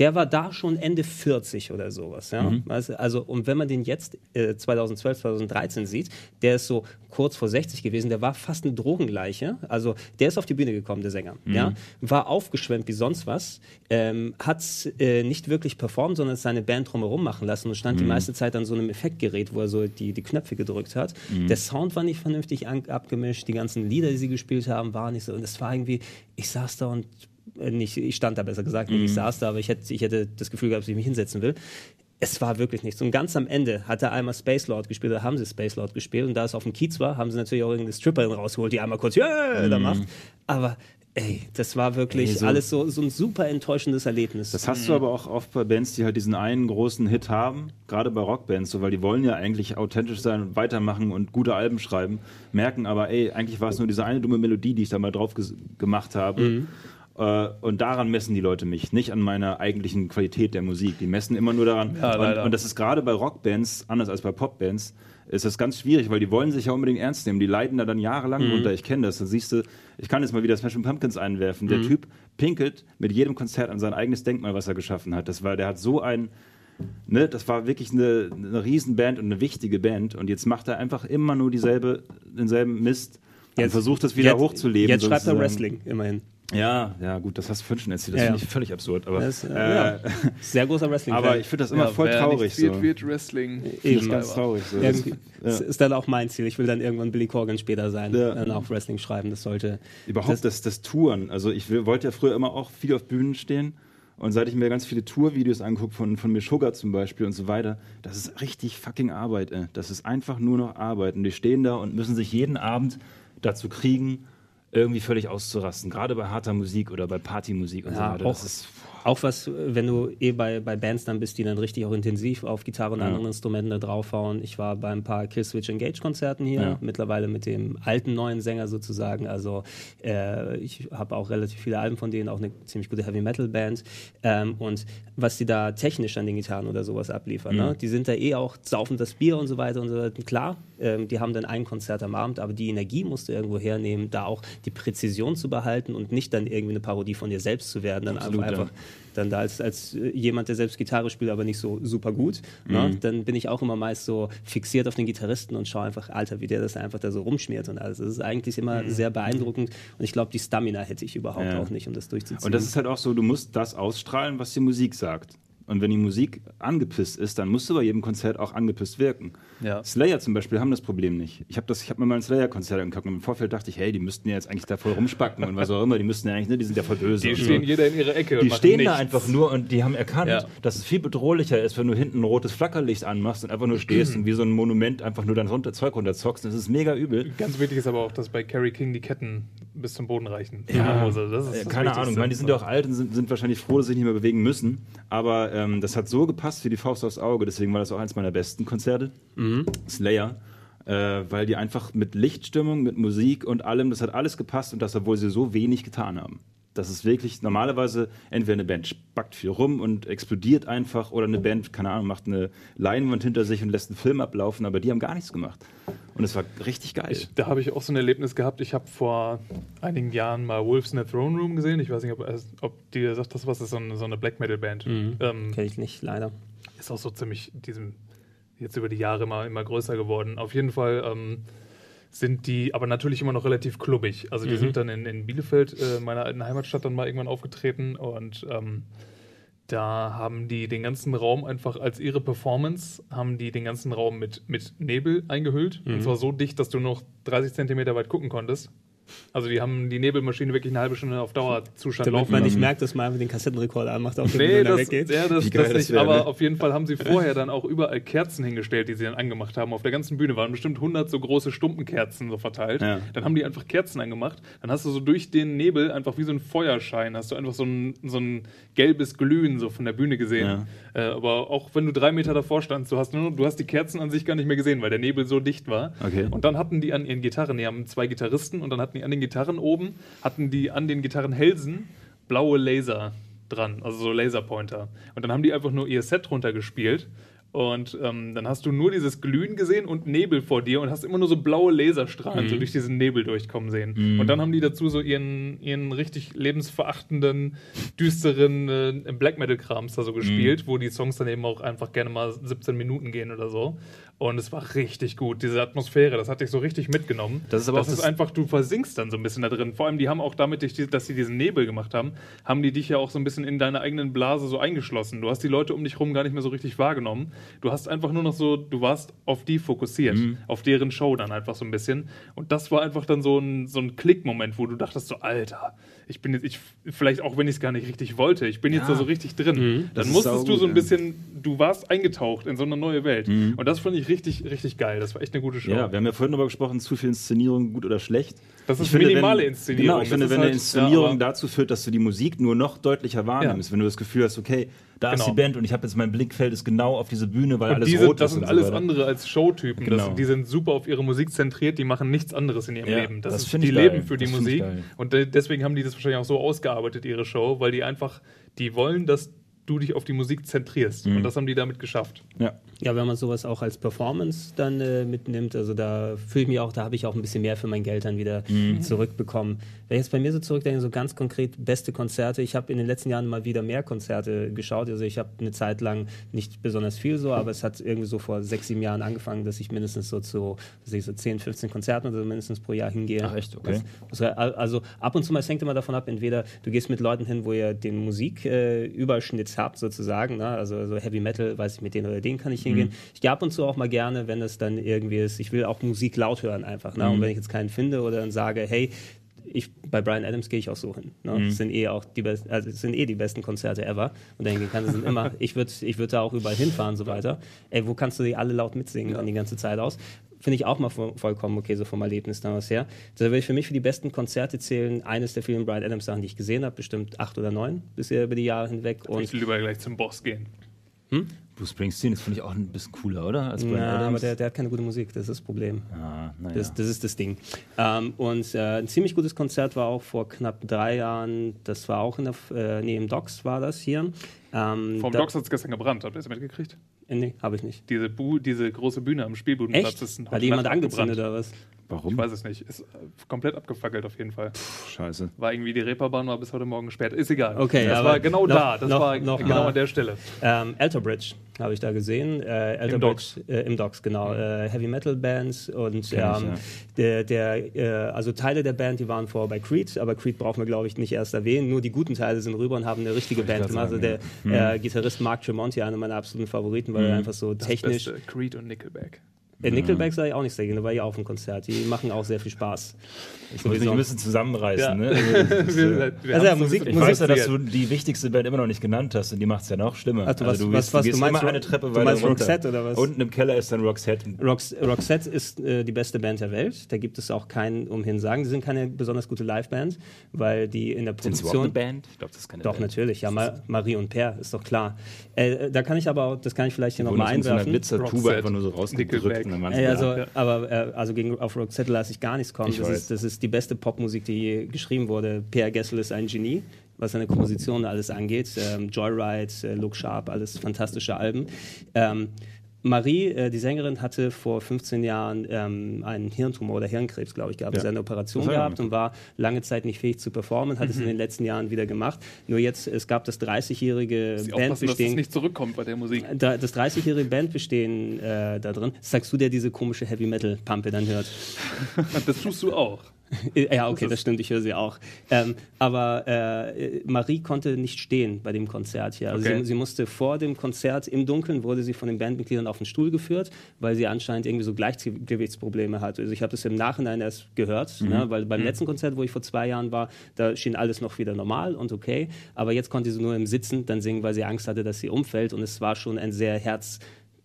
der war da schon Ende 40 oder sowas. Ja? Mhm. Also, und wenn man den jetzt äh, 2012, 2013 sieht, der ist so kurz vor 60 gewesen, der war fast eine Drogenleiche. Also der ist auf die Bühne gekommen, der Sänger. Mhm. Ja? War aufgeschwemmt wie sonst was, ähm, hat äh, nicht wirklich performt, sondern seine Band drumherum machen lassen und stand mhm. die meiste Zeit an so einem Effektgerät, wo er so die, die Knöpfe gedrückt hat. Mhm. Der Sound war nicht vernünftig abgemischt, die ganzen Lieder, die sie gespielt haben, waren nicht so. Und es war irgendwie, ich saß da und nicht, ich stand da besser gesagt, mhm. ich saß da, aber ich hätte, ich hätte das Gefühl gehabt, dass ich mich hinsetzen will. Es war wirklich nichts. Und ganz am Ende hat er einmal Space Lord gespielt, oder haben sie Space Lord gespielt. Und da es auf dem Kiez war, haben sie natürlich auch irgendeine Stripperin rausgeholt, die einmal kurz yeah, mhm. da macht. Aber Ey, das war wirklich ey, so, alles so, so ein super enttäuschendes Erlebnis. Das hast mhm. du aber auch oft bei Bands, die halt diesen einen großen Hit haben, gerade bei Rockbands, so, weil die wollen ja eigentlich authentisch sein und weitermachen und gute Alben schreiben, merken aber, ey, eigentlich war es nur diese eine dumme Melodie, die ich da mal drauf gemacht habe. Mhm. Äh, und daran messen die Leute mich, nicht an meiner eigentlichen Qualität der Musik. Die messen immer nur daran. Ja, und, und, das ist gerade bei Rockbands, anders als bei Popbands, ist das ganz schwierig, weil die wollen sich ja unbedingt ernst nehmen. Die leiden da dann jahrelang mhm. runter. Ich kenne das. Da siehst du, ich kann jetzt mal wieder Smashing Pumpkins einwerfen. Der mhm. Typ pinkelt mit jedem Konzert an sein eigenes Denkmal, was er geschaffen hat. Das war, der hat so ein, ne, das war wirklich eine, eine Riesenband und eine wichtige Band. Und jetzt macht er einfach immer nur dieselbe, denselben Mist. Jetzt, und versucht das wieder jetzt, hochzuleben. Jetzt schreibt er Wrestling, immerhin. Ja, ja, gut, das hast du vorhin schon erzählt. Das ja, finde ich völlig absurd. Aber, das, äh, ja. Sehr großer wrestling Aber ich finde das immer ja, voll traurig. Nicht so. wird Wrestling. Eben. ganz traurig. So. Das, das ist dann auch mein Ziel. Ich will dann irgendwann Billy Corgan später sein, dann auch Wrestling schreiben. Das sollte. Überhaupt das, das, das Touren. Also ich wollte ja früher immer auch viel auf Bühnen stehen. Und seit ich mir ganz viele Tourvideos angucke, von, von Sugar zum Beispiel und so weiter, das ist richtig fucking Arbeit. Ey. Das ist einfach nur noch Arbeit. Und die stehen da und müssen sich jeden Abend dazu kriegen, irgendwie völlig auszurasten. Gerade bei harter Musik oder bei Partymusik und ja, so weiter. Das ist auch was, wenn du eh bei, bei Bands dann bist, die dann richtig auch intensiv auf Gitarre und ja. anderen Instrumenten da draufhauen. Ich war bei ein paar Killswitch Engage Konzerten hier, ja. mittlerweile mit dem alten neuen Sänger sozusagen. Also äh, ich habe auch relativ viele Alben von denen, auch eine ziemlich gute Heavy Metal Band. Ähm, und was die da technisch an den Gitarren oder sowas abliefern, ne? mhm. ne? die sind da eh auch, saufen das Bier und so weiter und so weiter. Klar, ähm, die haben dann ein Konzert am Abend, aber die Energie musst du irgendwo hernehmen, da auch die Präzision zu behalten und nicht dann irgendwie eine Parodie von dir selbst zu werden, dann Absolut, einfach, einfach dann da als, als jemand, der selbst Gitarre spielt, aber nicht so super gut, ne, mhm. ne, dann bin ich auch immer meist so fixiert auf den Gitarristen und schaue einfach, Alter, wie der das einfach da so rumschmiert und alles. Das ist eigentlich immer mhm. sehr beeindruckend und ich glaube, die Stamina hätte ich überhaupt ja. auch nicht, um das durchzuziehen. Und das ist halt auch so, du musst das ausstrahlen, was die Musik sagt. Und wenn die Musik angepisst ist, dann musst du bei jedem Konzert auch angepisst wirken. Ja. Slayer zum Beispiel haben das Problem nicht. Ich habe hab mir mal ein Slayer-Konzert angeguckt und im Vorfeld dachte ich, hey, die müssten ja jetzt eigentlich da voll rumspacken und was auch immer. Die müssten ja eigentlich, ne, die sind ja voll böse. Die stehen so. jeder in ihrer Ecke. Die stehen nichts. da einfach nur und die haben erkannt, ja. dass es viel bedrohlicher ist, wenn du hinten ein rotes Flackerlicht anmachst und einfach nur stehst und wie so ein Monument einfach nur dein runter, Zeug runterzockst. Das ist mega übel. Ganz wichtig ist aber auch, dass bei Carrie King die Ketten bis zum Boden reichen. Ja, das ist das keine Ahnung. Ich meine, die sind ja auch alt und sind, sind, wahrscheinlich froh, dass sie sich nicht mehr bewegen müssen. Aber ähm, das hat so gepasst gepasst wie die Faust aufs Auge. Deswegen war das auch eines meiner besten Konzerte. Mhm. Slayer. Äh, weil die einfach mit Lichtstimmung, mit Musik und allem, das hat alles gepasst und das, obwohl sie so wenig getan haben. Das ist wirklich normalerweise entweder eine Band spackt viel rum und explodiert einfach oder eine Band, keine Ahnung, macht eine Leinwand hinter sich und lässt einen Film ablaufen, aber die haben gar nichts gemacht. Und es war richtig geil. Ich, da habe ich auch so ein Erlebnis gehabt. Ich habe vor einigen Jahren mal Wolves in the Throne Room gesehen. Ich weiß nicht, ob, ob dir sagt das was, das ist so eine, so eine Black Metal Band. Mhm. Ähm, Kenne ich nicht, leider. Ist auch so ziemlich diesem jetzt über die Jahre immer, immer größer geworden. Auf jeden Fall. Ähm, sind die aber natürlich immer noch relativ klubbig. Also die mhm. sind dann in, in Bielefeld, äh, meiner alten Heimatstadt, dann mal irgendwann aufgetreten und ähm, da haben die den ganzen Raum einfach als ihre Performance, haben die den ganzen Raum mit, mit Nebel eingehüllt. Mhm. Und zwar so dicht, dass du noch 30 Zentimeter weit gucken konntest. Also die haben die Nebelmaschine wirklich eine halbe Stunde auf Dauerzustand Damit laufen. man nicht merkt, dass man einfach den Kassettenrekorder anmacht, dem nee, das, weggeht. Ja, das, das nicht. Wäre, aber ne? auf jeden Fall haben sie vorher dann auch überall Kerzen hingestellt, die sie dann angemacht haben. Auf der ganzen Bühne waren bestimmt 100 so große Stumpenkerzen so verteilt. Ja. Dann haben die einfach Kerzen angemacht. Dann hast du so durch den Nebel einfach wie so ein Feuerschein, hast du einfach so ein, so ein gelbes Glühen so von der Bühne gesehen. Ja. Äh, aber auch wenn du drei Meter davor standst, du hast, nur, du hast die Kerzen an sich gar nicht mehr gesehen, weil der Nebel so dicht war. Okay. Und dann hatten die an ihren Gitarren, die haben zwei Gitarristen und dann hatten die an den Gitarren oben, hatten die an den Gitarrenhälsen blaue Laser dran, also so Laserpointer. Und dann haben die einfach nur ihr Set runtergespielt und ähm, dann hast du nur dieses Glühen gesehen und Nebel vor dir und hast immer nur so blaue Laserstrahlen Mhm. so durch diesen Nebel durchkommen sehen. Und dann haben die dazu so ihren, ihren richtig lebensverachtenden, düsteren äh, Black Metal-Krams da so Mhm. gespielt, wo die Songs dann eben auch einfach gerne mal 17 Minuten gehen oder so. Und es war richtig gut, diese Atmosphäre, das hat dich so richtig mitgenommen. Das ist aber das auch ist das- einfach, du versinkst dann so ein bisschen da drin. Vor allem, die haben auch damit, dass sie diesen Nebel gemacht haben, haben die dich ja auch so ein bisschen in deine eigenen Blase so eingeschlossen. Du hast die Leute um dich rum gar nicht mehr so richtig wahrgenommen. Du hast einfach nur noch so, du warst auf die fokussiert, Mhm. auf deren Show dann einfach so ein bisschen. Und das war einfach dann so ein, so ein Klickmoment, wo du dachtest so, Alter, ich bin jetzt, ich, vielleicht auch wenn ich es gar nicht richtig wollte, ich bin jetzt da so richtig drin. Mhm. Dann musstest du so ein ja. bisschen, du warst eingetaucht in so eine neue Welt. Mhm. Und das fand ich richtig, richtig geil. Das war echt eine gute Show. Ja, wir haben ja vorhin darüber gesprochen, zu viel Inszenierung, gut oder schlecht. Das ist Ich finde, minimale wenn, Inszenierung. Genau, ich Das finde, wenn halt- eine Inszenierung ja, dazu führt, dass du die Musik nur noch deutlicher wahrnimmst, wenn du das Gefühl hast, okay, da ist Genau. die Band und ich habe jetzt mein Blickfeld ist genau auf diese Bühne, weil Und alles diese, rot das ist sind und alles so andere als Showtypen. Genau. Das, die sind super auf ihre Musik zentriert, die machen nichts anderes in ihrem Ja, Leben. Das, das ist, die geil. leben für die Das Musik. Und de deswegen haben die das wahrscheinlich auch so ausgearbeitet, ihre Show, weil die einfach, die wollen, dass du dich auf die Musik zentrierst. Mhm. Und das haben die damit geschafft. Ja. Ja, wenn man sowas auch als Performance dann äh, mitnimmt, also da fühle ich mich auch, da habe ich auch ein bisschen mehr für mein Geld dann wieder zurückbekommen. Wenn ich jetzt bei mir so zurückdenke, so ganz konkret beste Konzerte, ich habe in den letzten Jahren mal wieder mehr Konzerte geschaut. Also ich habe eine Zeit lang nicht besonders viel so, aber es hat irgendwie so vor sechs, sieben Jahren angefangen, dass ich mindestens so zu was ich, so 10, 15 Konzerten oder so mindestens pro Jahr hingehe. Ach, echt? Okay. Was, was, also ab und zu mal, es hängt immer davon ab, entweder du gehst mit Leuten hin, wo ihr den Musiküberschnitt äh, Habt, sozusagen, ne? also so Heavy Metal, weiß ich, mit denen oder denen kann ich hingehen. Ich gehe ab und zu auch mal gerne, wenn es dann irgendwie ist, ich will auch Musik laut hören einfach. Ne? Und wenn ich jetzt keinen finde oder dann sage, hey, ich, bei Brian Adams gehe ich auch so hin. Ne? Das sind eh auch die best, also sind eh die besten Konzerte ever. Und dann kann sind immer, ich würde ich würd da auch überall hinfahren und so weiter. Ey, wo kannst du die alle laut mitsingen dann die ganze Zeit aus? Finde ich auch mal vo vollkommen okay, so vom Erlebnis damals her. Da würde ich für mich für die besten Konzerte zählen, eines der vielen Brian Adams Sachen, die ich gesehen habe, bestimmt acht oder neun bisher über die Jahre hinweg. Ich Und will lieber gleich zum Boss gehen. Bruce Springsteen, das finde ich auch ein bisschen cooler, oder? Als Brian ja, aber Adams. der, der hat keine gute Musik, das ist das Problem. ah, naja. Das, das ist das Ding. Ähm, und äh, ein ziemlich gutes Konzert war auch vor knapp drei Jahren, das war auch in der, äh, nee, im Docks war das hier. Ähm, Vom Docs hat es gestern gebrannt. Habt ihr das mitgekriegt? Äh, nee, habe ich nicht. Diese, Bu diese große Bühne am Spielbudenplatz Echt? ist ein Hat jemand angezündet oder was? Warum? Ich weiß es nicht. Ist äh, komplett abgefackelt auf jeden Fall. Scheiße. War irgendwie die Reeperbahn war bis heute Morgen gesperrt. Ist egal. Okay, das war genau noch- da. Das noch- war noch genau mal- an der Stelle. Ähm, Alter Bridge habe ich da gesehen. Äh, Im Docks. Äh, Im Docks, genau. Äh, Heavy Metal Bands und Kenn ich, ähm, ja. der, der, äh, also Teile der Band, die waren vorher bei Creed, aber Creed brauchen wir, glaube ich, nicht erst erwähnen. Nur die guten Teile sind rüber und haben eine richtige Band gemacht. Also sagen, der äh, Gitarrist Mark Tremonti, einer meiner absoluten Favoriten, weil er einfach so technisch. Beste Creed und Nickelback. Äh, Nickelback sei ich auch nicht sehr da war ich auch auf dem Konzert. Die machen auch sehr viel Spaß. Ich muss mich ein bisschen zusammenreißen. Ja. Ne? Also, Wir- wir Also ja, Musik- ich weiß ja, dass du die wichtigste Band immer noch nicht genannt hast und die macht es ja noch schlimmer. Ach, du, also du, was- gehst, was- du gehst du meinst immer eine Treppe du weiter meinst runter. Roxette oder was? Unten im Keller ist dann Roxette. Rox Roxette ist äh, die beste Band der Welt. Da gibt es auch keinen umhin sagen. Sie sind keine besonders gute Liveband, weil die in der Sind sie überhaupt eine Produktion. Band? Ich glaube, das ist keine Doch, Band. natürlich. Ja, Ma Marie und Per, ist doch klar. Äh, da kann ich aber, auch, das kann ich vielleicht hier nochmal einwerfen. Blitzer-Tube Roxette, einfach nur so rausgedrückt. Da. also, Ja. aber äh, also gegen auf Roxette lasse ich gar nichts kommen. Das ist, das ist die beste Popmusik, die je geschrieben wurde. Per Gessel ist ein Genie, was seine Komposition alles angeht. Ähm, Joyride, äh, Look Sharp, alles fantastische Alben. Ähm, Marie, äh, die Sängerin, hatte vor 15 Jahren ähm, einen Hirntumor oder Hirnkrebs, glaube ich, gehabt. Ja. Sie hat eine Operation gehabt und war lange Zeit nicht fähig zu performen, hat es in den letzten Jahren wieder gemacht. Nur jetzt, es gab das 30-jährige Sie aufpassen, dass es Bandbestehen. nicht zurückkommt bei der Musik. Da, das 30-jährige Bandbestehen äh, da drin. Sagst du, der diese komische Heavy Metal Pampe dann hört? Das tust du auch. ja, okay, Das stimmt, ich höre sie auch. Ähm, aber äh, Marie konnte nicht stehen bei dem Konzert hier. Also Okay. sie, sie musste vor dem Konzert im Dunkeln wurde sie von den Bandmitgliedern auf den Stuhl geführt, weil sie anscheinend irgendwie so Gleichgewichtsprobleme hatte. Also ich habe das im Nachhinein erst gehört, ne, weil beim letzten Konzert, wo ich vor zwei Jahren war, da schien alles noch wieder normal und okay. Aber jetzt konnte sie nur im Sitzen dann singen, weil sie Angst hatte, dass sie umfällt und es war schon ein sehr Herz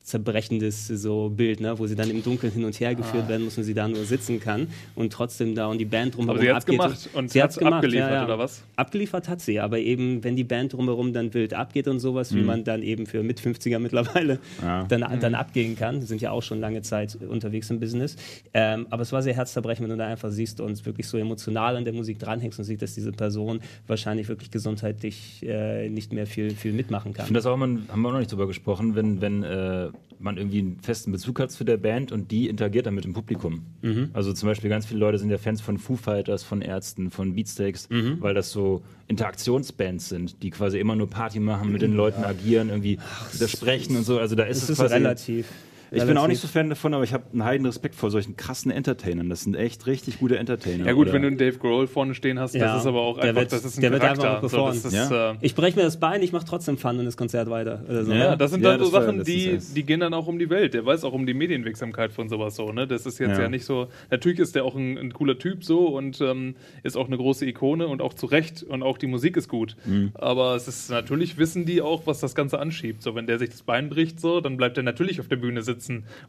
herzzerbrechendes so Bild, ne? wo sie dann im Dunkeln hin und her geführt Ah. werden muss und sie da nur sitzen kann und trotzdem da und die Band drumherum Aber sie abgeht. gemacht und sie hat's gemacht, abgeliefert, ja, ja. oder was? Abgeliefert hat sie, aber eben, wenn die Band drumherum dann wild abgeht und sowas, Mhm. wie man dann eben für mit 50er mittlerweile Ja. dann, Mhm. dann abgehen kann. Sind ja auch schon lange Zeit unterwegs im Business. Ähm, aber es war sehr herzerbrechend, wenn du da einfach siehst und wirklich so emotional an der Musik dranhängst und siehst, dass diese Person wahrscheinlich wirklich gesundheitlich äh, nicht mehr viel, viel mitmachen Ich kann. finde das auch, man, haben wir auch noch nicht drüber gesprochen, wenn, wenn äh, man irgendwie einen festen Bezug hat zu der Band und die interagiert dann mit dem Publikum. Mhm. Also zum Beispiel ganz viele Leute sind ja Fans von Foo Fighters, von Ärzten, von Beatsteaks, Mhm. weil das so Interaktionsbands sind, die quasi immer nur Party machen, mit den Leuten agieren, irgendwie da sprechen und so. Also da ist es ist quasi relativ. Ich bin auch nicht so Fan davon, aber ich habe einen heiden Respekt vor solchen krassen Entertainern. Das sind echt richtig gute Entertainer. Ja gut, Oder- wenn du einen Dave Grohl vorne stehen hast, Ja, das ist aber auch der einfach, wird- das ist ein der wird Charakter. einfach auch so, ist, Ja. äh, Ich breche mir das Bein, ich mache trotzdem Fun und das Konzert weiter. Oder so. Ja. Ja, das sind dann so das war Sachen, die, die gehen dann auch um die Welt. Der weiß auch um die Medienwirksamkeit von sowas so. Ne? Das ist jetzt Ja. ja, nicht so. Natürlich ist der auch ein, ein cooler Typ so und ähm, ist auch eine große Ikone und auch zu Recht und auch die Musik ist gut. Mhm. Aber es ist natürlich wissen die auch, was das Ganze anschiebt. So, wenn der sich das Bein bricht, so, dann bleibt er natürlich auf der Bühne sitzen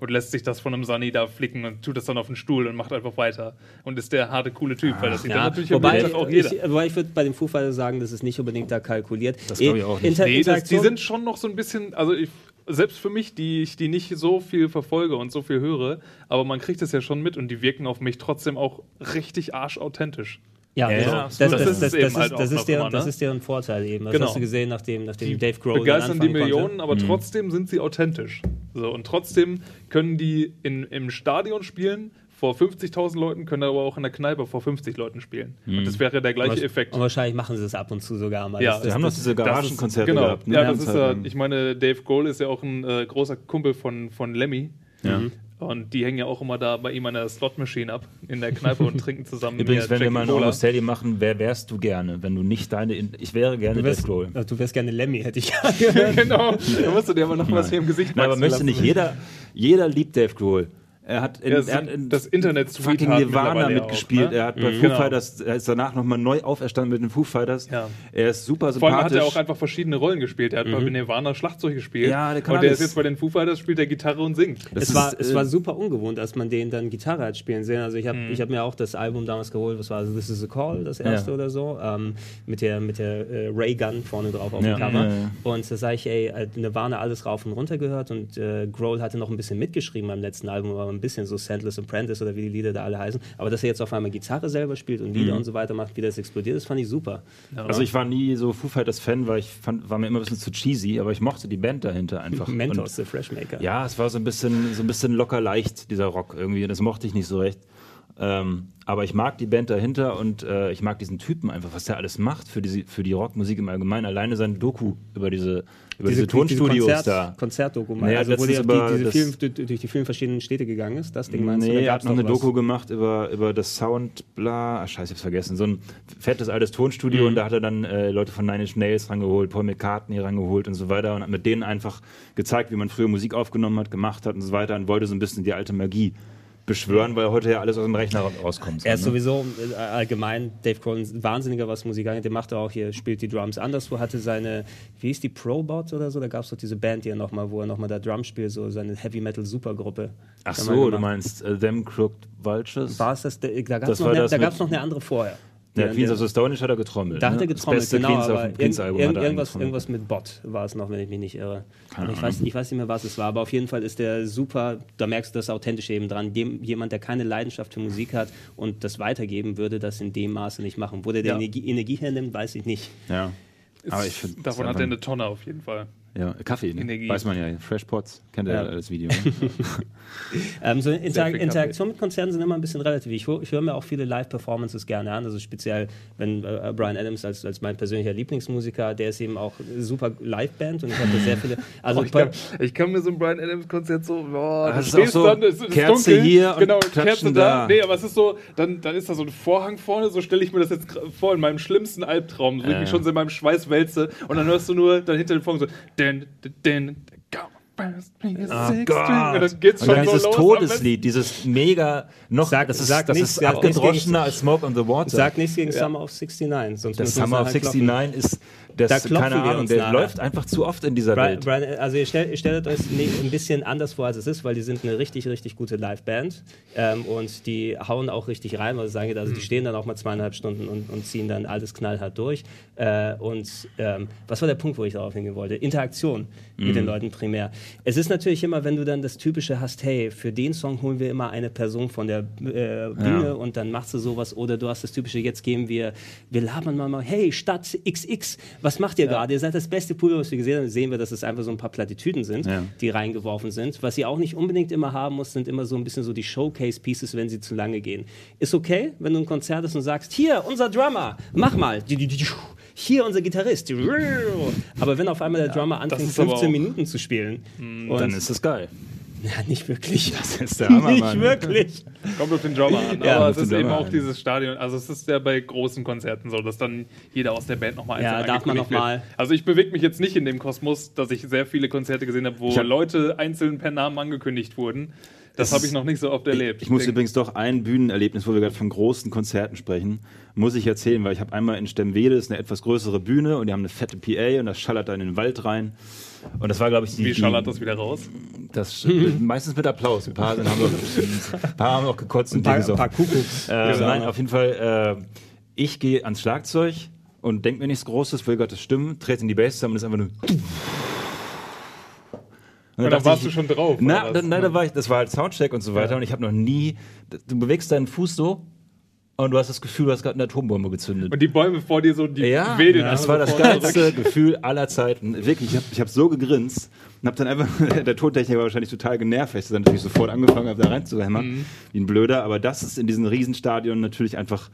und lässt sich das von einem Sunny da flicken und tut das dann auf den Stuhl und macht einfach weiter. Und ist der harte, coole Typ, weil das sieht dann Ja, natürlich am wobei, Bildschirm auch jeder. ich, wobei ich würde bei Foo Fighters sagen, das ist nicht unbedingt da kalkuliert. Das glaub ich auch nicht. Inter Nee, das, die sind schon noch so ein bisschen, also ich, selbst für mich, die ich die nicht so viel verfolge und so viel höre, aber man kriegt es ja schon mit und die wirken auf mich trotzdem auch richtig arschauthentisch. Ja, Ja, das, ist halt deren, immer, das ist deren Vorteil eben. Das Genau. hast du gesehen, nachdem, nachdem Dave Grohl dann Begeistern die. Millionen, aber trotzdem sind sie authentisch. So, und trotzdem können die in, im Stadion spielen, vor 50.000 Leuten, können aber auch in der Kneipe vor 50 Leuten spielen. Und das wäre der gleiche Effekt. Und wahrscheinlich machen sie es ab und zu sogar mal. Ja, Das- das- haben doch diese Das Garagenkonzerte genau. gehabt. ne? Ja, das ist ganze ja, ich meine, Dave Grohl ist ja auch ein äh, großer Kumpel von, von Lemmy. Ja. Und die hängen ja auch immer da bei ihm an der Slot-Machine ab in der Kneipe und trinken zusammen. Übrigens, wenn wir mal ein. Almost Daily machen, wer wärst du gerne, wenn du nicht deine. In ich wäre gerne du, Dave wärst, Grohl. äh, du wärst gerne Lemmy, hätte ich gehört. genau, da musst du dir aber noch was hier im Gesicht Nein, aber möchte lassen. nicht jeder. Jeder liebt Dave Grohl. Er hat in, Ja, das er hat in das Internet fucking Sweetheart Nirvana mitgespielt. auch, ne? Er hat bei Mhm. Foo Genau. Fighters, er ist danach nochmal neu auferstanden mit den Foo Fighters. Ja. Er ist super Vor allem hat sympathisch. er auch einfach verschiedene Rollen gespielt. Er hat bei Nirvana Schlagzeug gespielt. Ja, der kann und der alles. ist jetzt bei den Foo Fighters, spielt er Gitarre und singt. Das es, ist, war, es äh, war super ungewohnt, als man den dann Gitarre hat spielen sehen. Also ich habe ich hab mir auch das Album damals geholt, was war das? This is a Call, das erste Ja. oder so, ähm, mit der, mit der äh, Ray Gun vorne drauf auf Ja. dem Cover. Ja, ja. Und da sage ich, ey, äh, Nirvana alles rauf und runter gehört und äh, Grohl hatte noch ein bisschen mitgeschrieben beim letzten Album, aber ein bisschen so Sandless Apprentice oder wie die Lieder da alle heißen. Aber dass er jetzt auf einmal Gitarre selber spielt und Lieder und so weiter macht, wie das explodiert, das fand ich super. Also ich war nie so Foo Fighters Fan, weil ich fand, war mir immer ein bisschen zu cheesy, aber ich mochte die Band dahinter einfach. Mentos, Und, The Freshmaker. ja, es war so ein bisschen, so ein bisschen locker leicht, dieser Rock irgendwie. Das mochte ich nicht so recht. Ähm, aber ich mag die Band dahinter und äh, ich mag diesen Typen einfach, was der alles macht für, diese, für die Rockmusik im Allgemeinen. Alleine sein Doku über diese, über diese, Tonstudios Konzert, da. Konzertdoku, Naja, also wo die, die, diese vielen, durch die vielen verschiedenen Städte gegangen ist. Das Ding meinst du? Nee, er gab's hat noch eine was. Doku gemacht über, über das Sound, bla, ah, scheiße, ich hab's vergessen. So ein fettes altes Tonstudio Mhm. und da hat er dann äh, Leute von Nine Inch Nails rangeholt, Paul McCartney rangeholt und so weiter und hat mit denen einfach gezeigt, wie man früher Musik aufgenommen hat, gemacht hat und so weiter und wollte so ein bisschen die alte Magie beschwören, weil heute ja alles aus dem Rechner rauskommt. Er ist ne? sowieso äh, allgemein, Dave Grohl, Wahnsinniger, was Musik angeht. Der macht auch hier, spielt die Drums anderswo, hatte seine, wie hieß die, Probot oder so? Da gab es doch diese Band hier nochmal, wo er nochmal da Drum spielt, so seine Heavy Metal Supergruppe. Ach so, du meinst äh, Them Crooked Vultures? War es das? Da gab es noch, eine- noch eine andere vorher. Ja, Die- Queens of the Stone Age hat er getrommelt. Da hat ne? er getrommelt, Das beste genau, Queens, aber Queens Album irgend, hat irgendwas, irgendwas mit Bot war es noch, wenn ich mich nicht irre. Keine ich, weiß, ich weiß nicht mehr, was es war, aber auf jeden Fall ist der super, da merkst du das Authentische eben dran. Dem, jemand, der keine Leidenschaft für Musik hat und das weitergeben würde, das in dem Maße nicht machen. Wo der die Ja. Energie, Energie hernimmt, weiß ich nicht. Ja. Aber ich finde. Davon hat er eine Tonne auf jeden Fall. Ja, Kaffee, ne? Energie. weiß man ja. Fresh Pots, kennt ihr Ja. das Video. Ne? Ähm, so Inter Interaktion mit Konzerten sind immer ein bisschen relativ. Ich, ich höre mir auch viele Live-Performances gerne an. Also speziell, wenn äh, Brian Adams als, als mein persönlicher Lieblingsmusiker, der ist eben auch super Live-Band und ich habe da sehr viele. Also Oh, ich, kann, ich kann mir so ein Brian Adams Konzert so, boah, Das du ist so, es ist Kerze dunkel, hier und genau, Klatschen Kerze da. da. Nee, aber es ist so, dann, dann ist da so ein Vorhang vorne, so stelle ich mir das jetzt vor, in meinem schlimmsten Albtraum, so wie Ja. ich schon so in meinem Schweiß wälze und dann hörst du nur dann hinter dem Vorhang so, den, den, den, Oh und Gott. dann geht's Und schon dann so dieses los. Todeslied, dieses mega noch, Sag- das ist, sag das nichts, ist abgedroschener als Smoke on the Water. Sag nichts gegen Summer of 69. Sonst das Summer of klopfen. 69 ist Das, Da klopfen keine wir Ahnung, uns der nachher. läuft einfach zu oft in dieser Brian, Welt. Brian, also ihr, stellt, ihr stellt euch ein bisschen anders vor, als es ist, weil die sind eine richtig, richtig gute Liveband ähm, und die hauen auch richtig rein, was ich sage, also die stehen dann auch mal zweieinhalb Stunden und, und ziehen dann alles knallhart durch. Äh, und ähm, was war der Punkt, wo ich darauf hingehen wollte? Interaktion mit den Leuten primär. Es ist natürlich immer, wenn du dann das Typische hast, hey, für den Song holen wir immer eine Person von der äh, Bühne Ja. und dann machst du sowas oder du hast das Typische, jetzt gehen wir, wir labern mal mal, hey, Stadt XX, was macht ihr gerade? Ihr seid das beste Pool, was wir gesehen haben. Sehen wir, dass es einfach so ein paar Plattitüden sind, Ja. die reingeworfen sind. Was ihr auch nicht unbedingt immer haben muss, sind immer so ein bisschen so die Showcase-Pieces, wenn sie zu lange gehen. Ist okay, wenn du ein Konzert hast und sagst, hier, unser Drummer, mach mal. Hier unser Gitarrist. Aber wenn auf einmal der Drummer anfängt, ist aber 15 auch- Minuten zu spielen. Und Dann ist das geil. Ja, nicht wirklich. Das ist der Hammer, nicht Mann. wirklich. Kommt auf den Drummer an. Ja, aber es ist eben auch dieses Stadion. Also es ist ja bei großen Konzerten so, dass dann jeder aus der Band nochmal Ja, einzeln darf man angekündigt noch mal- wird. Also ich bewege mich jetzt nicht in dem Kosmos, dass ich sehr viele Konzerte gesehen habe, wo Ich hab- Leute einzeln per Namen angekündigt wurden. Das habe ich noch nicht so oft erlebt. Ich muss denk- übrigens doch ein Bühnenerlebnis, wo wir gerade von großen Konzerten sprechen, muss ich erzählen, weil ich habe einmal in Stemwede, das ist eine etwas größere Bühne und die haben eine fette PA und das schallert da in den Wald rein. Und das war, glaube ich, die. Wie schallert das wieder raus? Das, meistens mit Applaus. Ein paar, sind, haben, noch, ein paar haben noch gekotzt und Ein paar, Dinge so. paar Kuckucks. Äh, Genau. nein, auf jeden Fall, äh, ich gehe ans Schlagzeug und denke mir nichts Großes, will Gottes Stimmen, trete in die Bass zusammen und ist einfach nur. Und dann warst ich- du schon drauf. Na, da, na, da war ich, das war halt Soundcheck und so weiter und ich habe noch nie, du bewegst deinen Fuß so und du hast das Gefühl, du hast gerade eine Atombombe gezündet. Und die Bäume vor dir so, die Ja, wedeln das einfach war das geilste Gefühl aller Zeiten. Wirklich, ich habe ich hab so gegrinst und habe dann einfach, der Tontechniker war wahrscheinlich total genervt, weil ich dann natürlich sofort angefangen habe, da reinzuhämmern, Mhm. wie ein Blöder. Aber das ist in diesen Riesenstadion natürlich einfach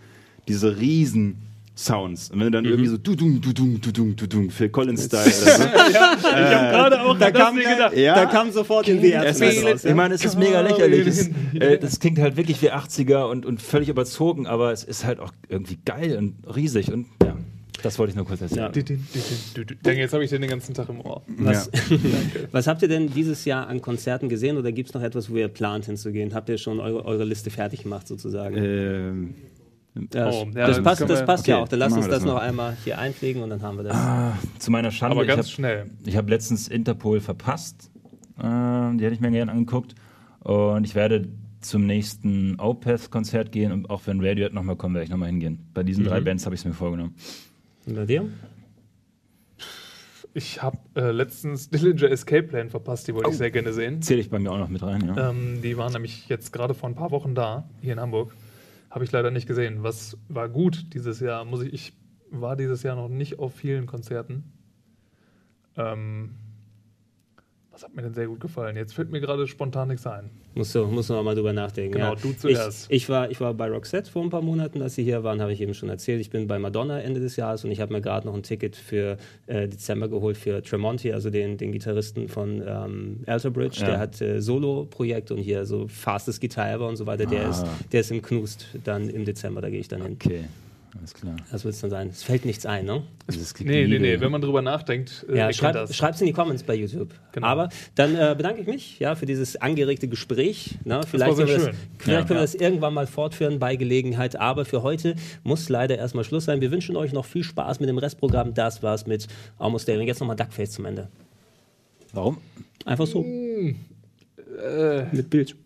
diese riesen Sounds. Und wenn du Mhm. dann irgendwie so du-dung, du-dung, du-dung, du-dung, Phil Collins-Style oder so. Ich habe gerade auch Da kam, mir gedacht. Ja. da kam sofort in die raus. ich meine, es ist mega lächerlich. Es, Ja. äh, das klingt halt wirklich wie 80er und, und völlig überzogen, aber es ist halt auch irgendwie geil und riesig. Und ja, das wollte ich nur kurz erzählen. Du, du, du, du, du. Denke, jetzt habe ich den den ganzen Tag im Ohr. Was, Ja. was habt ihr denn dieses Jahr an Konzerten gesehen oder gibt es noch etwas, wo ihr plant hinzugehen? Habt ihr schon eure, eure Liste fertig gemacht sozusagen? Ähm, Ja, Oh, das, ja, das das passt, das passt ja okay, auch. Dann lass uns wir das das noch mal. einmal hier einpflegen und dann haben wir das. Ah, zu meiner Schande. Aber ich ganz hab- schnell. Ich habe letztens Interpol verpasst. Äh, die hätte ich mir gerne angeguckt. Und ich werde zum nächsten Opeth-Konzert gehen. Und auch wenn Radiohead nochmal kommen, werde ich nochmal hingehen. Bei diesen drei Bands habe ich es mir vorgenommen. Und bei dir? Ich habe äh, letztens Dillinger Escape Plan verpasst, die wollte Oh. ich sehr gerne sehen. Zähle ich bei mir auch noch mit rein, ja. Ähm, die waren nämlich jetzt gerade vor ein paar Wochen da, hier in Hamburg. Habe ich leider nicht gesehen. Was war gut dieses Jahr? Muss ich, ich war dieses Jahr noch nicht auf vielen Konzerten. Ähm, was hat mir denn sehr gut gefallen? Jetzt fällt mir gerade spontan nichts ein. Musst du, musst du noch mal drüber nachdenken. Genau, ja. du zuerst. Ich, ich, war, ich war bei Roxette vor ein paar Monaten, als sie hier waren, habe ich eben schon erzählt. Ich bin bei Madonna Ende des Jahres und ich habe mir gerade noch ein Ticket für äh, Dezember geholt für Tremonti, also den, den Gitarristen von ähm, Alter Bridge. Ja. Der hat äh, Solo-Projekt und hier so fastest Guitar ever und so weiter. Der, Ah. ist, der ist im Knust dann im Dezember, da gehe ich dann hin. Okay, alles klar. Das wird es dann sein. Es fällt nichts ein, ne? Nee, nee, nee. Wenn man drüber nachdenkt, äh, Ja, erkennt schreib, das. schreib's in die Comments bei YouTube. Genau. Aber dann äh, bedanke ich mich ja, für dieses angeregte Gespräch. Ne? Vielleicht, sehr können, wir das, vielleicht Ja. können wir das irgendwann mal fortführen bei Gelegenheit. Aber für heute muss leider erstmal Schluss sein. Wir wünschen euch noch viel Spaß mit dem Restprogramm. Das war's mit Almost Daring. Jetzt nochmal Duckface zum Ende. Warum? Einfach so. Äh, Mit Bild.